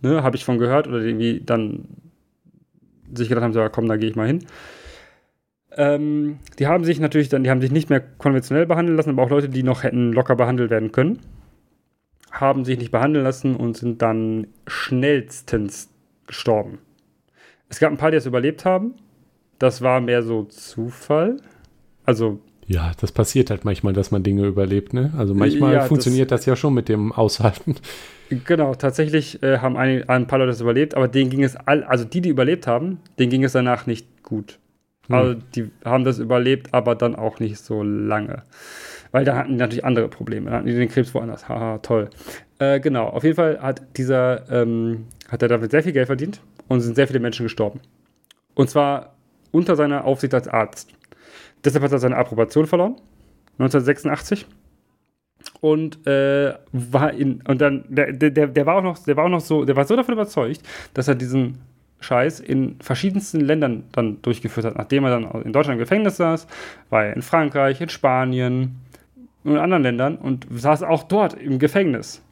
ne, habe ich von gehört oder irgendwie dann sich gedacht haben, so ja, komm, da gehe ich mal hin. Ähm, die haben sich natürlich dann, die haben sich nicht mehr konventionell behandeln lassen, aber auch Leute, die noch hätten locker behandelt werden können, haben sich nicht behandeln lassen und sind dann schnellstens gestorben. Es gab ein paar, die es überlebt haben. Das war mehr so Zufall. Also. Ja, das passiert halt manchmal, dass man Dinge überlebt, ne? Also manchmal ja, funktioniert das, das, ja schon mit dem Aushalten. Genau, tatsächlich äh, haben ein, ein, paar Leute es überlebt, aber denen ging es all, also die, die überlebt haben, denen ging es danach nicht gut. Hm. Also die haben das überlebt, aber dann auch nicht so lange. Weil da hatten die natürlich andere Probleme. Da hatten die den Krebs woanders. Haha, toll. Äh, genau, auf jeden Fall hat dieser, ähm, hat er damit sehr viel Geld verdient und sind sehr viele Menschen gestorben. Und zwar unter seiner Aufsicht als Arzt. Deshalb hat er seine Approbation verloren. 1986 und äh, war in und dann der, der, der war auch noch der war auch noch so der war so davon überzeugt dass er diesen Scheiß in verschiedensten Ländern dann durchgeführt hat. Nachdem er dann in Deutschland im Gefängnis saß, war er in Frankreich, in Spanien und in anderen Ländern und saß auch dort im Gefängnis.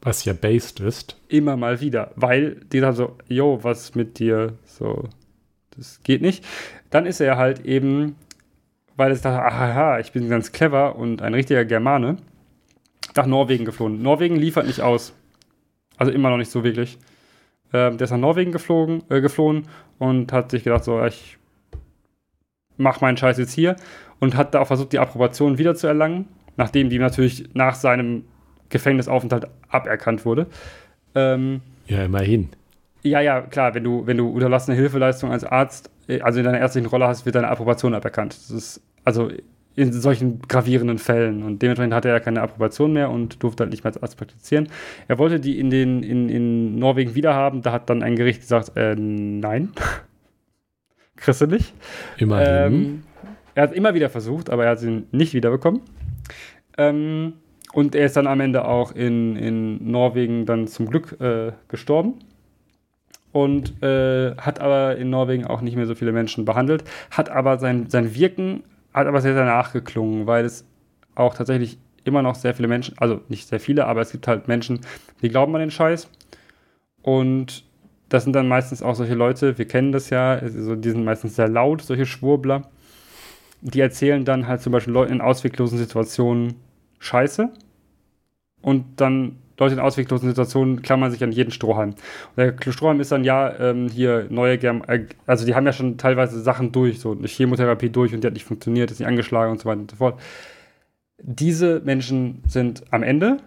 Was ja based ist. Immer mal wieder, weil die dann so, yo, was mit dir? So, das geht nicht. Dann ist er halt eben, weil es dachte, aha, ich bin ganz clever und ein richtiger Germane, nach Norwegen geflohen. Norwegen liefert nicht aus. Also immer noch nicht so wirklich. Ähm, der ist nach Norwegen geflogen, äh, geflohen und hat sich gedacht, so, ich mach meinen Scheiß jetzt hier und hat da auch versucht, die Approbation wieder zu erlangen, nachdem die natürlich nach seinem Gefängnisaufenthalt aberkannt wurde. Ähm, ja, immerhin. Ja, ja, klar, wenn du, wenn du unterlassene Hilfeleistung als Arzt, äh, also in deiner ärztlichen Rolle hast, wird deine Approbation aberkannt. Das ist also in solchen gravierenden Fällen. Und dementsprechend hatte er keine Approbation mehr und durfte halt nicht mehr als Arzt praktizieren. Er wollte die in, den, in, in Norwegen wiederhaben. Da hat dann ein Gericht gesagt, äh, nein. <laughs> Kriegst du nicht. Immerhin. Ähm, er hat immer wieder versucht, aber er hat sie nicht wiederbekommen. Ähm, und er ist dann am Ende auch in, in Norwegen dann zum Glück äh, gestorben. Und äh, hat aber in Norwegen auch nicht mehr so viele Menschen behandelt. Hat aber sein, sein Wirken hat aber sehr, sehr nachgeklungen, weil es auch tatsächlich immer noch sehr viele Menschen, also nicht sehr viele, aber es gibt halt Menschen, die glauben an den Scheiß. Und das sind dann meistens auch solche Leute, wir kennen das ja, also die sind meistens sehr laut, solche Schwurbler. Die erzählen dann halt zum Beispiel Leuten in ausweglosen Situationen Scheiße. Und dann Leute in ausweglosen Situationen klammern sich an jeden Strohhalm. Und der Strohhalm ist dann ja ähm, hier neue Germ äh, also die haben ja schon teilweise Sachen durch, so eine Chemotherapie durch und die hat nicht funktioniert, ist nicht angeschlagen und so weiter und so fort. Diese Menschen sind am Ende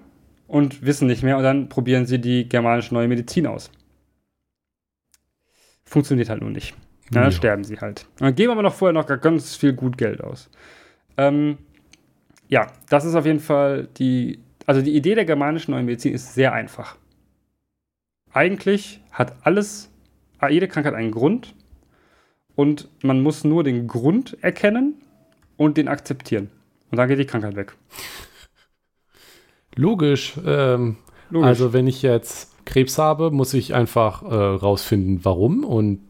und wissen nicht mehr und dann probieren sie die germanische neue Medizin aus. Funktioniert halt nur nicht. Ja, dann ja. sterben sie halt. Und dann geben aber noch vorher noch ganz viel gut Geld aus. Ähm, ja, das ist auf jeden Fall die also die Idee der germanischen neuen Medizin ist sehr einfach. Eigentlich hat alles, jede Krankheit einen Grund und man muss nur den Grund erkennen und den akzeptieren. Und dann geht die Krankheit weg. Logisch. Ähm, Logisch. Also wenn ich jetzt Krebs habe, muss ich einfach äh, rausfinden, warum und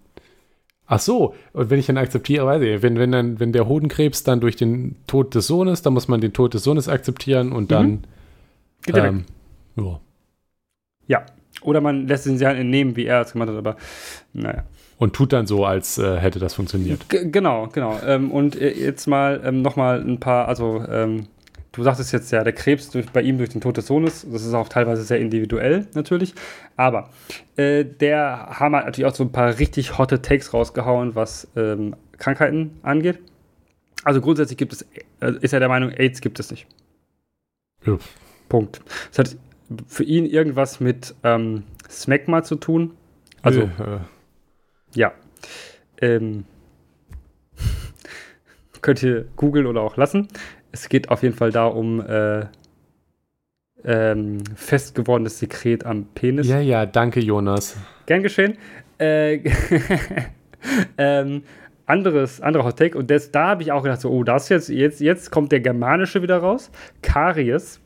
Ach so, und wenn ich dann akzeptiere, weiß ich, wenn, wenn, dann, wenn der Hodenkrebs dann durch den Tod des Sohnes, dann muss man den Tod des Sohnes akzeptieren und dann mhm. Geht ähm, ja. ja. Oder man lässt ihn sich halt entnehmen, wie er es gemacht hat, aber naja. Und tut dann so, als äh, hätte das funktioniert. G genau, genau. Ähm, und äh, jetzt mal ähm, nochmal ein paar, also ähm, du sagtest jetzt ja, der Krebs durch, bei ihm durch den Tod des Sohnes, das ist auch teilweise sehr individuell natürlich, aber äh, der haben halt natürlich auch so ein paar richtig hotte Takes rausgehauen, was ähm, Krankheiten angeht. Also grundsätzlich gibt es, äh, ist er der Meinung, AIDS gibt es nicht. Ja. Punkt. Es hat für ihn irgendwas mit ähm, Smegma zu tun. Also, äh, ja. Ähm, <laughs> könnt ihr googeln oder auch lassen. Es geht auf jeden Fall da um äh, ähm, fest gewordenes Sekret am Penis. Ja, ja, danke, Jonas. Gern geschehen. Äh, <laughs> ähm, anderes, anderer Hot Take. Und das, da habe ich auch gedacht, so, oh, das jetzt, jetzt, jetzt kommt der Germanische wieder raus. Karies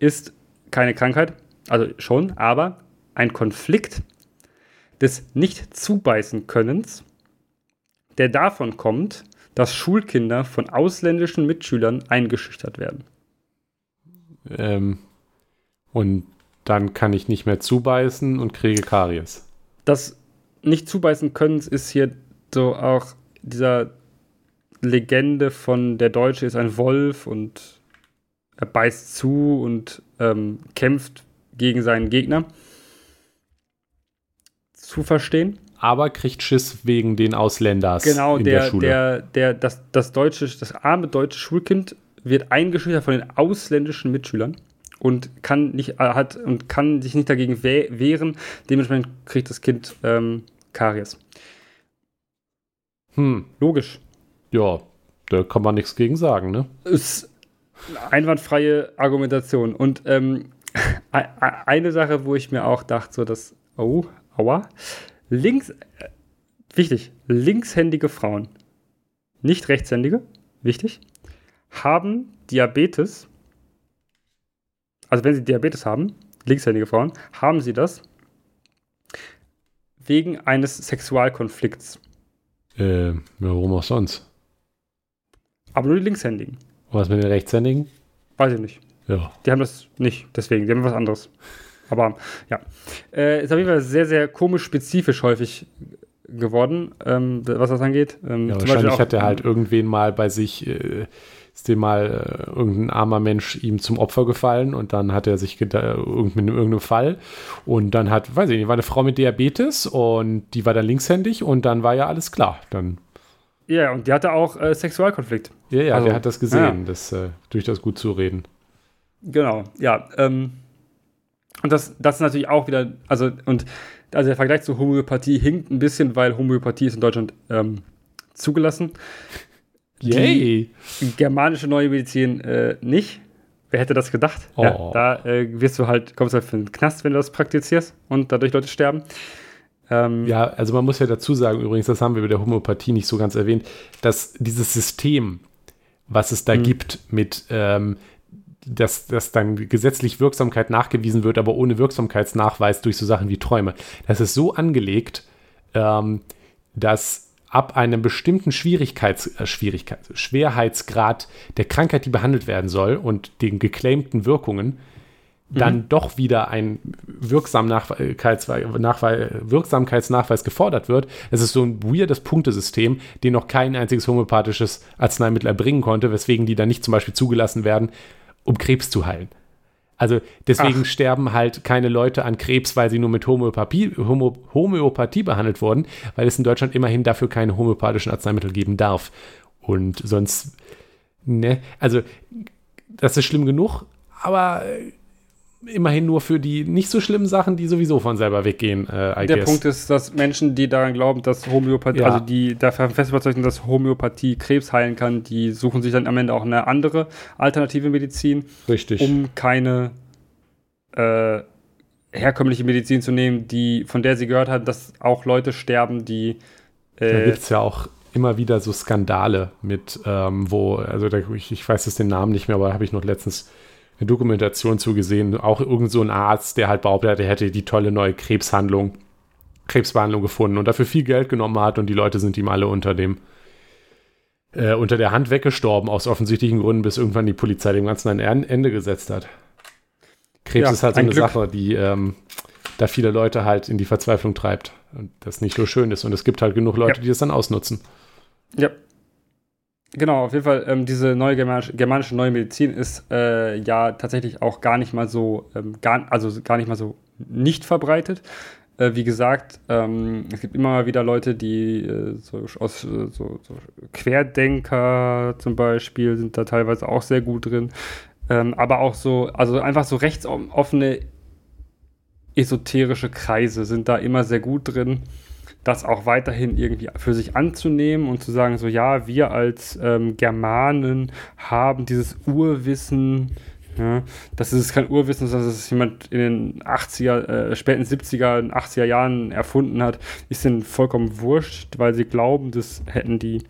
ist keine Krankheit, also schon, aber ein Konflikt des Nicht-Zubeißen-Könnens, der davon kommt, dass Schulkinder von ausländischen Mitschülern eingeschüchtert werden. Ähm, und dann kann ich nicht mehr zubeißen und kriege Karies. Das Nicht-Zubeißen-Könnens ist hier so auch dieser Legende von der Deutsche ist ein Wolf und er beißt zu und ähm, kämpft gegen seinen Gegner. Zu verstehen. Aber kriegt Schiss wegen den Ausländers genau, in der, der Schule. Der, der, das, das, deutsche, das arme deutsche Schulkind wird eingeschüchtert von den ausländischen Mitschülern und kann nicht äh, hat und kann sich nicht dagegen wehren. Dementsprechend kriegt das Kind ähm, Karies. Hm. Logisch. Ja, da kann man nichts gegen sagen, ne? Es einwandfreie Argumentation. Und ähm, <laughs> eine Sache, wo ich mir auch dachte, so dass, oh, aua, links, äh, wichtig, linkshändige Frauen, nicht rechtshändige, wichtig, haben Diabetes, also wenn sie Diabetes haben, linkshändige Frauen, haben sie das wegen eines Sexualkonflikts. Äh, warum auch sonst? Aber nur die Linkshändigen. Was mit den Rechtshändigen? Weiß ich nicht. Ja. Die haben das nicht, deswegen, die haben was anderes. Aber ja. Äh, ist auf jeden Fall sehr, sehr komisch spezifisch häufig geworden, ähm, was das angeht. Ähm, ja, wahrscheinlich auch, hat er halt irgendwen mal bei sich, äh, ist dem mal äh, irgendein armer Mensch ihm zum Opfer gefallen und dann hat er sich mit irgendeinem Fall und dann hat, weiß ich nicht, war eine Frau mit Diabetes und die war dann linkshändig und dann war ja alles klar. Dann Ja, und die hatte auch äh, Sexualkonflikt. Ja, ja, also, der hat das gesehen, ja. das äh, durch das gut zu reden. Genau, ja. Ähm, und das, das ist natürlich auch wieder, also, und also der Vergleich zu Homöopathie hinkt ein bisschen, weil Homöopathie ist in Deutschland ähm, zugelassen. Yay! Die germanische neue Medizin äh, nicht. Wer hätte das gedacht? Oh. Ja, da äh, wirst du halt, kommst halt für den Knast, wenn du das praktizierst und dadurch Leute sterben. Ähm, ja, also man muss ja dazu sagen, übrigens, das haben wir bei der Homöopathie nicht so ganz erwähnt, dass dieses System, was es da mhm. gibt, mit ähm, dass, dass dann gesetzlich Wirksamkeit nachgewiesen wird, aber ohne Wirksamkeitsnachweis durch so Sachen wie Träume. Das ist so angelegt, ähm, dass ab einem bestimmten Schwierigkeits, äh, Schwierigkeit, Schwerheitsgrad der Krankheit, die behandelt werden soll und den geclaimten Wirkungen, dann mhm. doch wieder ein Wirksamkeitsnachweis gefordert wird. Es ist so ein weirdes Punktesystem, den noch kein einziges homöopathisches Arzneimittel erbringen konnte, weswegen die dann nicht zum Beispiel zugelassen werden, um Krebs zu heilen. Also deswegen Ach. sterben halt keine Leute an Krebs, weil sie nur mit Homöopathie, Homö, Homöopathie behandelt wurden, weil es in Deutschland immerhin dafür keine homöopathischen Arzneimittel geben darf. Und sonst, ne, also das ist schlimm genug, aber immerhin nur für die nicht so schlimmen Sachen, die sowieso von selber weggehen. Äh, Der guess. Punkt ist, dass Menschen, die daran glauben, dass Homöopathie, ja. also die dafür fest überzeugt sind, dass Homöopathie Krebs heilen kann, die suchen sich dann am Ende auch eine andere alternative Medizin, Richtig. um keine äh, herkömmliche Medizin zu nehmen, die von der sie gehört hat, dass auch Leute sterben, die äh, da gibt es ja auch immer wieder so Skandale mit, ähm, wo, also da, ich, ich weiß jetzt den Namen nicht mehr, aber habe ich noch letztens eine Dokumentation zugesehen, auch irgend so ein Arzt, der halt behauptet, er hätte die tolle neue Krebshandlung, Krebsbehandlung gefunden und dafür viel Geld genommen hat und die Leute sind ihm alle unter dem äh, unter der Hand weggestorben aus offensichtlichen Gründen, bis irgendwann die Polizei dem Ganzen ein Ende gesetzt hat. Krebs ja, ist halt so eine Glück. Sache, die ähm, da viele Leute halt in die Verzweiflung treibt und das nicht so schön ist und es gibt halt genug Leute, ja. die das dann ausnutzen. Ja, Genau, auf jeden Fall, ähm, diese neue germanische, germanische neue Medizin ist äh, ja tatsächlich auch gar nicht mal so, ähm, gar, also gar nicht mal so nicht verbreitet. Äh, wie gesagt, ähm, es gibt immer mal wieder Leute, die äh, so aus äh, so, so, Querdenker zum Beispiel sind da teilweise auch sehr gut drin. Ähm, aber auch so, also einfach so rechtsoffene esoterische Kreise sind da immer sehr gut drin das auch weiterhin irgendwie für sich anzunehmen und zu sagen, so ja, wir als ähm, Germanen haben dieses Urwissen, ja, das ist kein Urwissen, sondern dass es jemand in den 80er, äh, späten 70er, 80er Jahren erfunden hat, ist ihnen vollkommen wurscht, weil sie glauben, das hätten die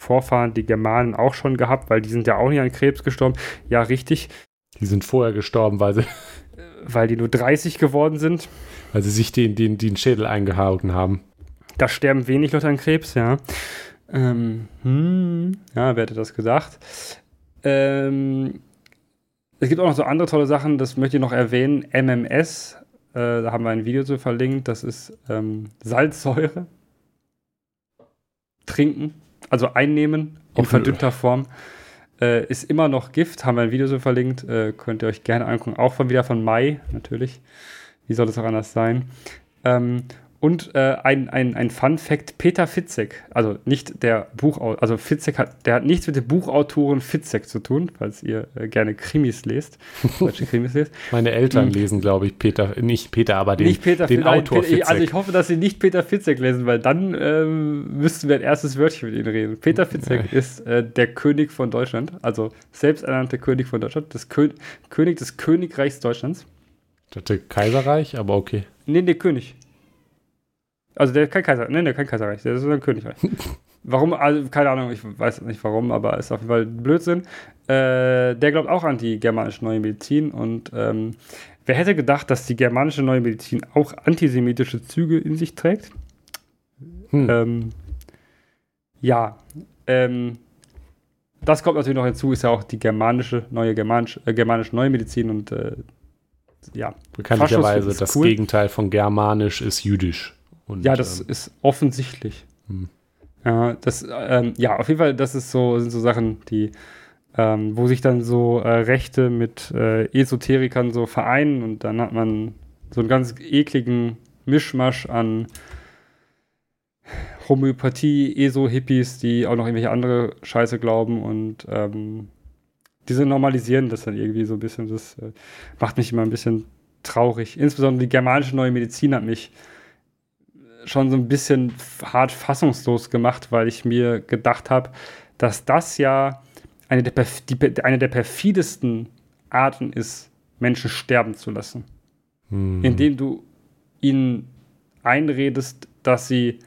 Vorfahren, die Germanen auch schon gehabt, weil die sind ja auch nicht an Krebs gestorben. Ja, richtig. Die sind vorher gestorben, weil sie. Weil die nur 30 geworden sind. Weil sie sich den, den, den Schädel eingehauen haben. Da sterben wenig Leute an Krebs, ja. Ähm, hm, ja, wer hätte das gesagt? Ähm, es gibt auch noch so andere tolle Sachen, das möchte ich noch erwähnen. MMS, äh, da haben wir ein Video zu verlinkt, das ist ähm, Salzsäure. Trinken, also einnehmen in verdünnter Form. Äh, ist immer noch Gift, haben wir ein Video so verlinkt, äh, könnt ihr euch gerne angucken. Auch von wieder von Mai, natürlich. Wie soll es auch anders sein? Ähm, und äh, ein, ein, ein Fun Fact: Peter Fitzek, also nicht der Buchautor, also Fitzek hat, der hat nichts mit dem Buchautoren Fitzek zu tun, falls ihr äh, gerne Krimis lest, <laughs> deutsche Krimis lest. Meine Eltern mhm. lesen, glaube ich, Peter, nicht Peter, aber den, nicht Peter, den nein, Autor Peter, Also ich hoffe, dass sie nicht Peter Fitzek lesen, weil dann ähm, müssten wir ein erstes Wörtchen mit ihnen reden. Peter Fitzek ja. ist äh, der König von Deutschland, also selbsternannte König von Deutschland, das Kö König des Königreichs Deutschlands. Ich dachte Kaiserreich, aber okay. Nee, nee, König. Also der ist kein Kaiser, nein, der ist kein Kaiserreich, der ist ein Königreich. <laughs> warum, also keine Ahnung, ich weiß nicht warum, aber ist auf jeden Fall Blödsinn. Äh, der glaubt auch an die germanische neue Medizin und ähm, wer hätte gedacht, dass die germanische neue Medizin auch antisemitische Züge in sich trägt? Hm. Ähm, ja, ähm, das kommt natürlich noch hinzu, ist ja auch die germanische, neue germanisch, äh, germanische neue Medizin und äh, ja. Bekanntlicherweise das cool. Gegenteil von germanisch ist jüdisch. Und, ja, das ähm, ist offensichtlich. Hm. Ja, das, ähm, ja, auf jeden Fall, das ist so, sind so Sachen, die, ähm, wo sich dann so äh, Rechte mit äh, Esoterikern so vereinen und dann hat man so einen ganz ekligen Mischmasch an Homöopathie, ESO-Hippies, die auch noch irgendwelche andere Scheiße glauben und ähm, diese normalisieren das dann irgendwie so ein bisschen. Das äh, macht mich immer ein bisschen traurig. Insbesondere die germanische neue Medizin hat mich schon so ein bisschen hart fassungslos gemacht, weil ich mir gedacht habe, dass das ja eine der, die, eine der perfidesten Arten ist, Menschen sterben zu lassen. Hm. Indem du ihnen einredest, dass sie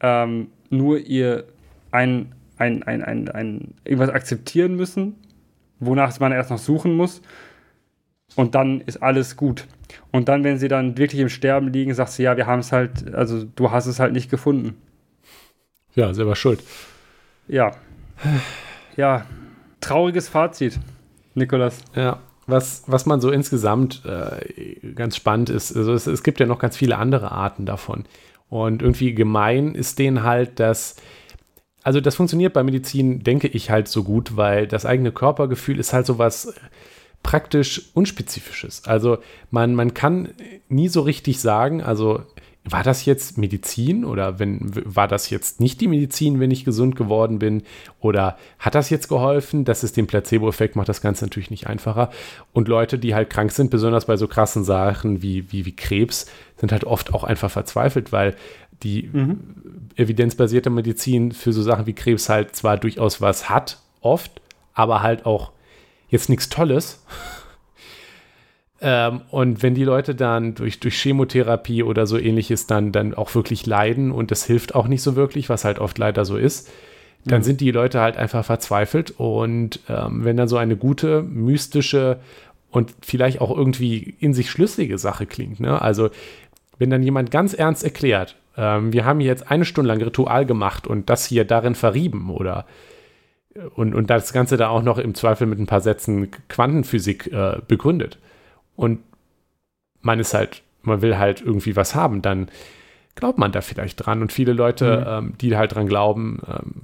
ähm, nur ihr ein, ein, ein, ein, ein, irgendwas akzeptieren müssen, wonach man erst noch suchen muss. Und dann ist alles gut. Und dann, wenn sie dann wirklich im Sterben liegen, sagst du, ja, wir haben es halt, also du hast es halt nicht gefunden. Ja, selber schuld. Ja. Ja, trauriges Fazit, Nikolas. Ja, was, was man so insgesamt äh, ganz spannend ist, also es, es gibt ja noch ganz viele andere Arten davon. Und irgendwie gemein ist denen halt, dass, also das funktioniert bei Medizin, denke ich, halt so gut, weil das eigene Körpergefühl ist halt so was praktisch unspezifisches. Also man, man kann nie so richtig sagen, also war das jetzt Medizin oder wenn, war das jetzt nicht die Medizin, wenn ich gesund geworden bin? Oder hat das jetzt geholfen? Das ist den Placebo-Effekt, macht das Ganze natürlich nicht einfacher. Und Leute, die halt krank sind, besonders bei so krassen Sachen wie, wie, wie Krebs, sind halt oft auch einfach verzweifelt, weil die mhm. evidenzbasierte Medizin für so Sachen wie Krebs halt zwar durchaus was hat, oft, aber halt auch jetzt nichts Tolles. Ähm, und wenn die Leute dann durch, durch Chemotherapie oder so ähnliches dann, dann auch wirklich leiden und das hilft auch nicht so wirklich, was halt oft leider so ist, dann mhm. sind die Leute halt einfach verzweifelt. Und ähm, wenn dann so eine gute, mystische und vielleicht auch irgendwie in sich schlüssige Sache klingt, ne? also wenn dann jemand ganz ernst erklärt, ähm, wir haben jetzt eine Stunde lang Ritual gemacht und das hier darin verrieben oder und, und das Ganze da auch noch im Zweifel mit ein paar Sätzen Quantenphysik äh, begründet, und man ist halt, man will halt irgendwie was haben, dann glaubt man da vielleicht dran. Und viele Leute, mhm. ähm, die halt dran glauben, ähm,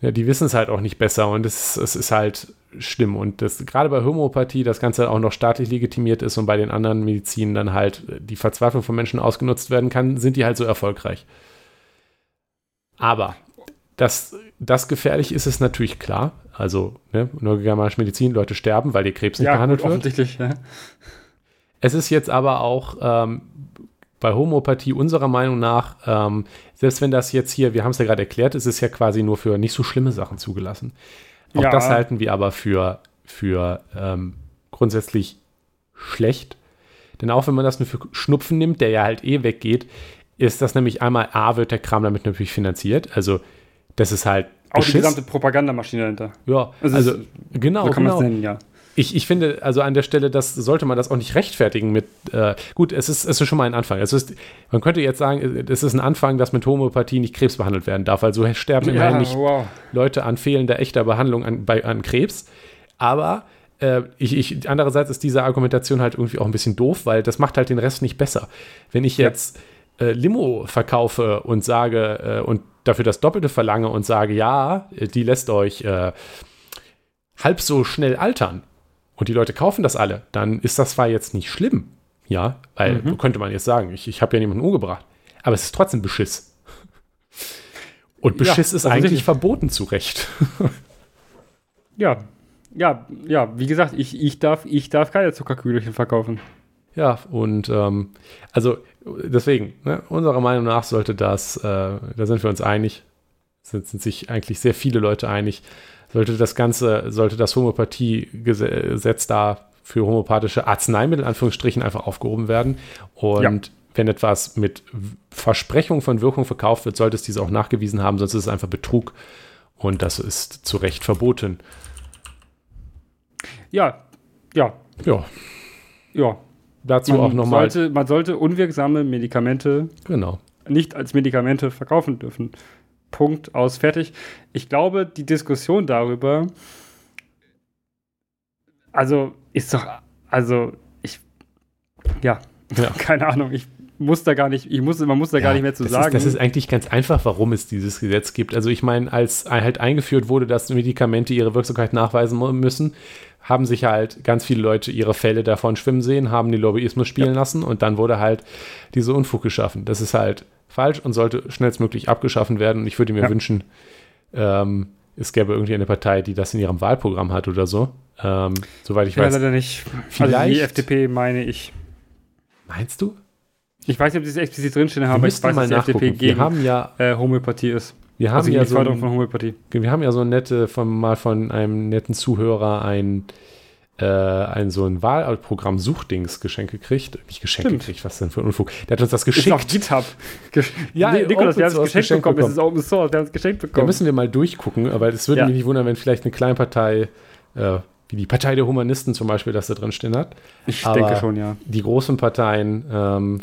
ja, die wissen es halt auch nicht besser und es, es ist halt schlimm. Und das, gerade bei Homöopathie das Ganze auch noch staatlich legitimiert ist und bei den anderen Medizinen dann halt die Verzweiflung von Menschen ausgenutzt werden kann, sind die halt so erfolgreich. Aber dass das gefährlich ist, ist natürlich klar. Also, ne, neurogermanische Medizin, Leute sterben, weil ihr Krebs nicht ja, behandelt gut, wird. Offensichtlich, ja. Es ist jetzt aber auch ähm, bei Homöopathie unserer Meinung nach, ähm, selbst wenn das jetzt hier, wir haben es ja gerade erklärt, es ist ja quasi nur für nicht so schlimme Sachen zugelassen. Auch ja. das halten wir aber für, für ähm, grundsätzlich schlecht. Denn auch wenn man das nur für Schnupfen nimmt, der ja halt eh weggeht, ist das nämlich einmal, A, wird der Kram damit natürlich finanziert. Also das ist halt. Auch Beschiss. die gesamte Propagandamaschine dahinter. Ja, also, also genau. So kann genau. man es nennen, ja. Ich, ich finde, also an der Stelle, das sollte man das auch nicht rechtfertigen mit, äh, gut, es ist, es ist schon mal ein Anfang. Es ist, man könnte jetzt sagen, es ist ein Anfang, dass mit Homöopathie nicht Krebs behandelt werden darf. Also sterben ja, immerhin nicht wow. Leute an fehlender echter Behandlung an, bei, an Krebs. Aber äh, ich, ich, andererseits ist diese Argumentation halt irgendwie auch ein bisschen doof, weil das macht halt den Rest nicht besser. Wenn ich jetzt ja. Äh, Limo verkaufe und sage, äh, und dafür das Doppelte verlange und sage, ja, die lässt euch äh, halb so schnell altern und die Leute kaufen das alle, dann ist das zwar jetzt nicht schlimm, ja, weil mhm. könnte man jetzt sagen, ich, ich habe ja niemanden umgebracht, aber es ist trotzdem Beschiss. Und Beschiss ja, ist eigentlich verboten zu Recht. ja, ja, ja, wie gesagt, ich, ich, darf, ich darf keine Zuckerkügelchen verkaufen. Ja, und ähm, also deswegen, ne, unserer Meinung nach sollte das, äh, da sind wir uns einig, sind, sind sich eigentlich sehr viele Leute einig, sollte das Ganze, sollte das Homöopathie-Gesetz da für homöopathische Arzneimittel, Anführungsstrichen, einfach aufgehoben werden. Und ja. wenn etwas mit Versprechung von Wirkung verkauft wird, sollte es diese auch nachgewiesen haben, sonst ist es einfach Betrug. Und das ist zu Recht verboten. Ja, ja. Ja. Ja, dazu man auch nochmal. Sollte, man sollte unwirksame Medikamente genau. nicht als Medikamente verkaufen dürfen. Punkt aus, fertig. Ich glaube, die Diskussion darüber, also ist doch, also ich, ja, ja. <laughs> keine Ahnung, ich muss da gar nicht, ich muss, man muss da ja, gar nicht mehr zu das sagen. Ist, das ist eigentlich ganz einfach, warum es dieses Gesetz gibt. Also ich meine, als halt eingeführt wurde, dass Medikamente ihre Wirksamkeit nachweisen müssen, haben sich halt ganz viele Leute ihre Fälle davon schwimmen sehen, haben den Lobbyismus spielen ja. lassen und dann wurde halt diese Unfug geschaffen. Das ist halt falsch und sollte schnellstmöglich abgeschaffen werden. Und ich würde mir ja. wünschen, ähm, es gäbe irgendwie eine Partei, die das in ihrem Wahlprogramm hat oder so. Ähm, soweit ich ja, weiß. leider nicht. Vielleicht, also die FDP meine ich. Meinst du? Ich weiß nicht, ob sie es explizit drinstehen haben, aber ich weiß, dass die FDP gegen wir haben ja, äh, Homöopathie ist. Wir haben also ja so ein, von Homöopathie. Wir haben ja so nette, von, mal von einem netten Zuhörer ein, äh, ein so ein Wahlprogramm Suchdings geschenkt gekriegt. Nicht geschenkt Stimmt. gekriegt, was denn für ein Unfug. Der hat uns das geschickt. Ist auf GitHub. <laughs> ja, nee, Nikolas, wir haben es geschenkt, bekommen. bekommen. Es ist Open Source, wir haben es geschenkt bekommen. Da müssen wir mal durchgucken, aber es würde ja. mich nicht wundern, wenn vielleicht eine Kleinpartei äh, wie die Partei der Humanisten zum Beispiel, das da drin stehen hat. Ich aber denke schon, ja. Die großen Parteien ähm,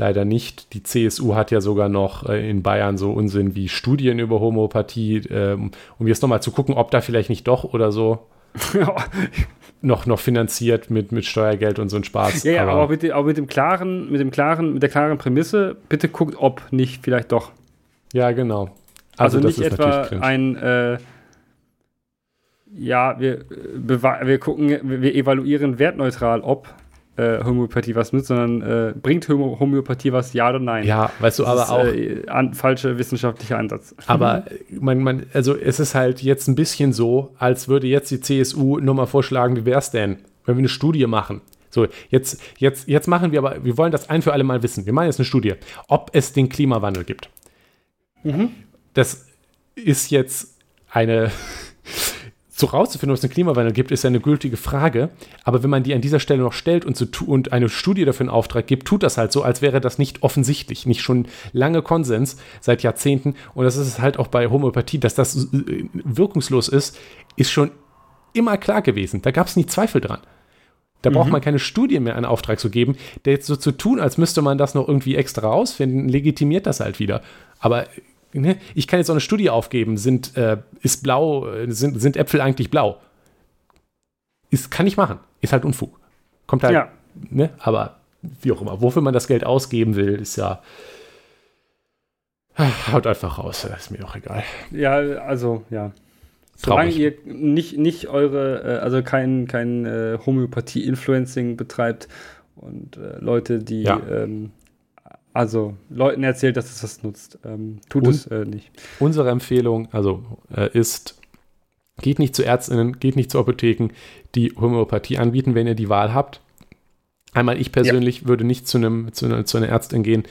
leider nicht. Die CSU hat ja sogar noch äh, in Bayern so Unsinn wie Studien über Homöopathie, ähm, um jetzt nochmal zu gucken, ob da vielleicht nicht doch oder so <laughs> noch, noch finanziert mit, mit Steuergeld und so ein Spaß. Ja, ja aber, aber, mit, aber mit dem klaren, mit dem klaren, mit der klaren Prämisse, bitte guckt, ob nicht vielleicht doch. Ja, genau. Also, also nicht etwa ein äh, ja, wir, wir gucken, wir evaluieren wertneutral, ob äh, Homöopathie was nützt, sondern äh, bringt Homöopathie was, ja oder nein? Ja, weißt du, das aber ist, auch. Äh, an, falsche wissenschaftlicher Ansatz. Aber <laughs> man, man, also es ist halt jetzt ein bisschen so, als würde jetzt die CSU nur mal vorschlagen, wie wäre es denn, wenn wir eine Studie machen? So, jetzt, jetzt, jetzt machen wir aber, wir wollen das ein für alle Mal wissen. Wir machen jetzt eine Studie, ob es den Klimawandel gibt. Mhm. Das ist jetzt eine so rauszufinden, ob es einen Klimawandel gibt, ist ja eine gültige Frage. Aber wenn man die an dieser Stelle noch stellt und, so und eine Studie dafür in Auftrag gibt, tut das halt so, als wäre das nicht offensichtlich, nicht schon lange Konsens seit Jahrzehnten. Und das ist halt auch bei Homöopathie, dass das äh, wirkungslos ist, ist schon immer klar gewesen. Da gab es nie Zweifel dran. Da braucht mhm. man keine Studie mehr in Auftrag zu geben. Der jetzt so zu tun, als müsste man das noch irgendwie extra rausfinden, legitimiert das halt wieder. Aber ich kann jetzt auch eine Studie aufgeben, sind, äh, ist blau, sind, sind Äpfel eigentlich blau? Ist, kann ich machen. Ist halt Unfug. Kommt halt, ja. ne, aber wie auch immer. Wofür man das Geld ausgeben will, ist ja. Haut einfach raus, ist mir auch egal. Ja, also, ja. Solange ihr nicht, nicht eure, äh, also kein, kein äh, Homöopathie-Influencing betreibt und äh, Leute, die ja. ähm, also Leuten erzählt, dass es das nutzt. Ähm, tut Und es äh, nicht. Unsere Empfehlung also äh, ist, geht nicht zu Ärztinnen, geht nicht zu Apotheken, die Homöopathie anbieten, wenn ihr die Wahl habt. Einmal ich persönlich ja. würde nicht zu, einem, zu, einer, zu einer Ärztin gehen,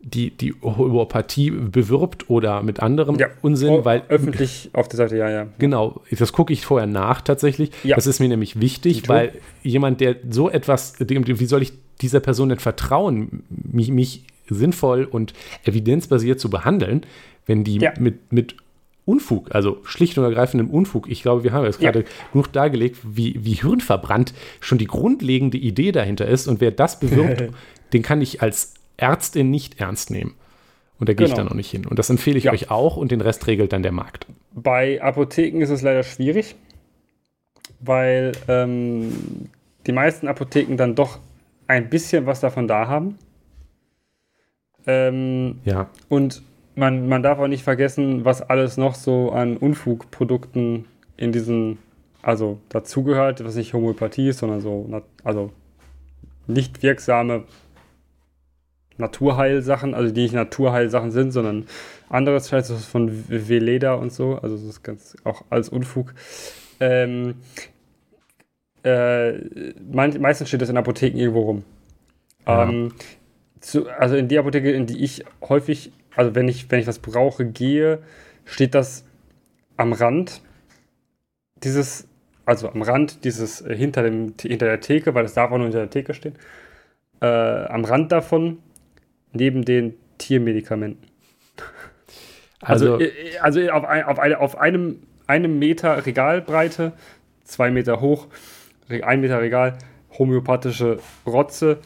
die die Homöopathie bewirbt oder mit anderem ja. Unsinn, oh, weil öffentlich <laughs> auf der Seite, ja, ja. Genau, das gucke ich vorher nach tatsächlich. Ja. Das ist mir nämlich wichtig, weil jemand, der so etwas, wie soll ich dieser Person denn vertrauen, mich, mich sinnvoll und evidenzbasiert zu behandeln, wenn die ja. mit, mit Unfug, also schlicht und ergreifendem Unfug. Ich glaube, wir haben jetzt gerade ja. genug dargelegt, wie, wie hirnverbrannt schon die grundlegende Idee dahinter ist. Und wer das bewirbt, <laughs> den kann ich als Ärztin nicht ernst nehmen. Und da gehe genau. ich dann noch nicht hin. Und das empfehle ich ja. euch auch und den Rest regelt dann der Markt. Bei Apotheken ist es leider schwierig, weil ähm, die meisten Apotheken dann doch ein bisschen was davon da haben. Ähm, ja. Und man, man darf auch nicht vergessen, was alles noch so an Unfugprodukten in diesen, also dazugehört, was nicht Homöopathie ist, sondern so, also nicht wirksame Naturheilsachen, also die nicht Naturheilsachen sind, sondern anderes Scheiß von Veleda und so, also das ist ganz auch als Unfug. Ähm, äh, meistens steht das in Apotheken irgendwo rum. Ja. Ähm, zu, also in die Apotheke, in die ich häufig, also wenn ich, wenn ich was brauche, gehe, steht das am Rand dieses, also am Rand dieses äh, hinter, dem, hinter der Theke, weil das darf auch nur hinter der Theke stehen, äh, am Rand davon neben den Tiermedikamenten. <laughs> Also, also, äh, also auf, ein, auf, eine, auf einem, einem Meter Regalbreite, zwei Meter hoch, ein Meter Regal, homöopathische Rotze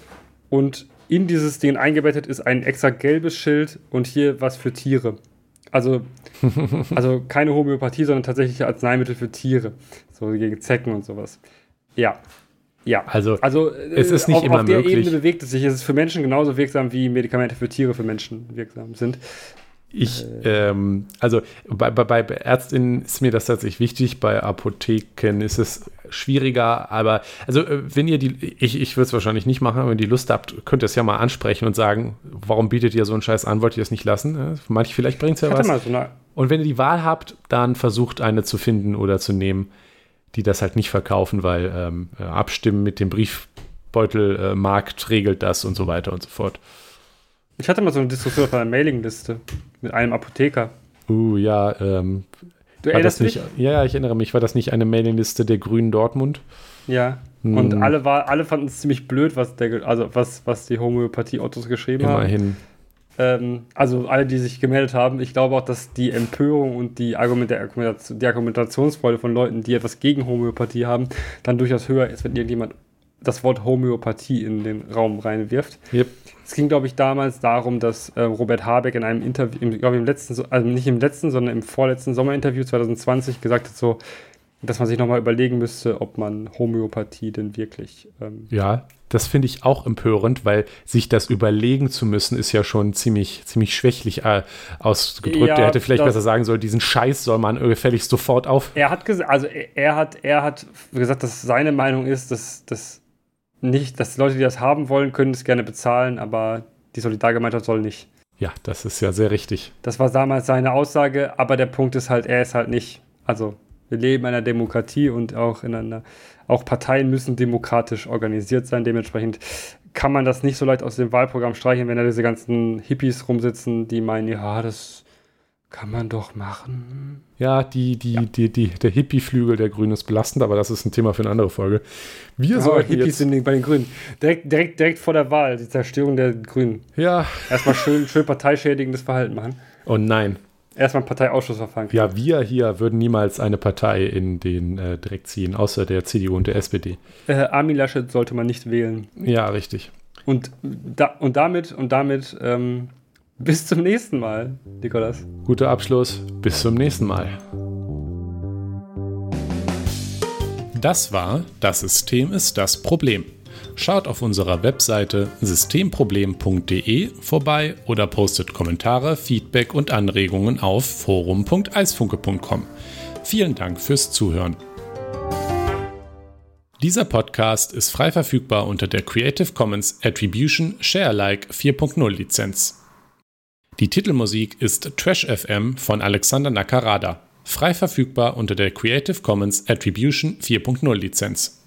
und in dieses Ding eingebettet ist ein extra gelbes Schild und hier was für Tiere. Also, <laughs> also keine Homöopathie, sondern tatsächlich Arzneimittel für Tiere. So gegen Zecken und sowas. Ja. Ja. Also, also es ist nicht auf, immer auf der möglich. Ebene bewegt es sich. Es ist für Menschen genauso wirksam, wie Medikamente für Tiere für Menschen wirksam sind. Ich, äh, ähm, also bei, bei, bei Ärztinnen ist mir das tatsächlich wichtig, bei Apotheken ist es schwieriger, aber also äh, wenn ihr die, ich, ich würde es wahrscheinlich nicht machen, aber wenn ihr die Lust habt, könnt ihr es ja mal ansprechen und sagen, warum bietet ihr so einen Scheiß an, wollt ihr es nicht lassen? Manch, vielleicht bringt es ja was. So und wenn ihr die Wahl habt, dann versucht eine zu finden oder zu nehmen, die das halt nicht verkaufen, weil ähm, abstimmen mit dem Briefbeutelmarkt äh, regelt das und so weiter und so fort. Ich hatte mal so eine Diskussion auf einer Mailingliste mit einem Apotheker. Uh, ja, ähm, Du erinnerst dich? Ja, ich erinnere mich. War das nicht eine Mailingliste der Grünen Dortmund? Ja. Hm. Und alle, war, alle fanden es ziemlich blöd, was, der, also was, was die Homöopathie-Ottos geschrieben Immerhin. haben. Ähm, also alle, die sich gemeldet haben. Ich glaube auch, dass die Empörung und die, Argument die Argumentationsfreude von Leuten, die etwas gegen Homöopathie haben, dann durchaus höher ist, wenn irgendjemand das Wort Homöopathie in den Raum reinwirft. Yep. Es ging, glaube ich, damals darum, dass äh, Robert Habeck in einem Interview, ich glaube im letzten, also nicht im letzten, sondern im vorletzten Sommerinterview 2020 gesagt hat, so, dass man sich nochmal überlegen müsste, ob man Homöopathie denn wirklich. Ähm ja, das finde ich auch empörend, weil sich das überlegen zu müssen, ist ja schon ziemlich, ziemlich schwächlich äh, ausgedrückt. Ja, er hätte vielleicht besser sagen sollen, diesen Scheiß soll man gefälligst sofort auf. Er hat gesagt, also er, er, hat, er hat gesagt, dass seine Meinung ist, dass, dass nicht, dass die Leute, die das haben wollen, können es gerne bezahlen, aber die Solidargemeinschaft soll nicht. Ja, das ist ja sehr richtig. Das war damals seine Aussage, aber der Punkt ist halt, er ist halt nicht. Also, wir leben in einer Demokratie und auch in einer, auch Parteien müssen demokratisch organisiert sein. Dementsprechend kann man das nicht so leicht aus dem Wahlprogramm streichen, wenn da diese ganzen Hippies rumsitzen, die meinen, ja, das kann man doch machen. Ja, die, die, ja. Die, die, der Hippie-Flügel der Grünen ist belastend, aber das ist ein Thema für eine andere Folge. Wir oh, Hippies sind bei den Grünen. Direkt, direkt, direkt vor der Wahl, die Zerstörung der Grünen. Ja. Erstmal schön, schön parteischädigendes Verhalten machen. Oh nein. Erstmal ein Parteiausschussverfahren. Ja, wir hier würden niemals eine Partei in den äh, Dreck ziehen, außer der CDU und der SPD. Äh, Armin Laschet sollte man nicht wählen. Ja, richtig. Und, da, und damit, und damit ähm, bis zum nächsten Mal, Nikolas. Guter Abschluss. Bis zum nächsten Mal. Das war Das System ist das Problem. Schaut auf unserer Webseite systemproblem.de vorbei oder postet Kommentare, Feedback und Anregungen auf forum.eisfunke.com. Vielen Dank fürs Zuhören. Dieser Podcast ist frei verfügbar unter der Creative Commons Attribution Share Alike 4.0 Lizenz. Die Titelmusik ist Trash FM von Alexander Nakarada, frei verfügbar unter der Creative Commons Attribution 4.0 Lizenz.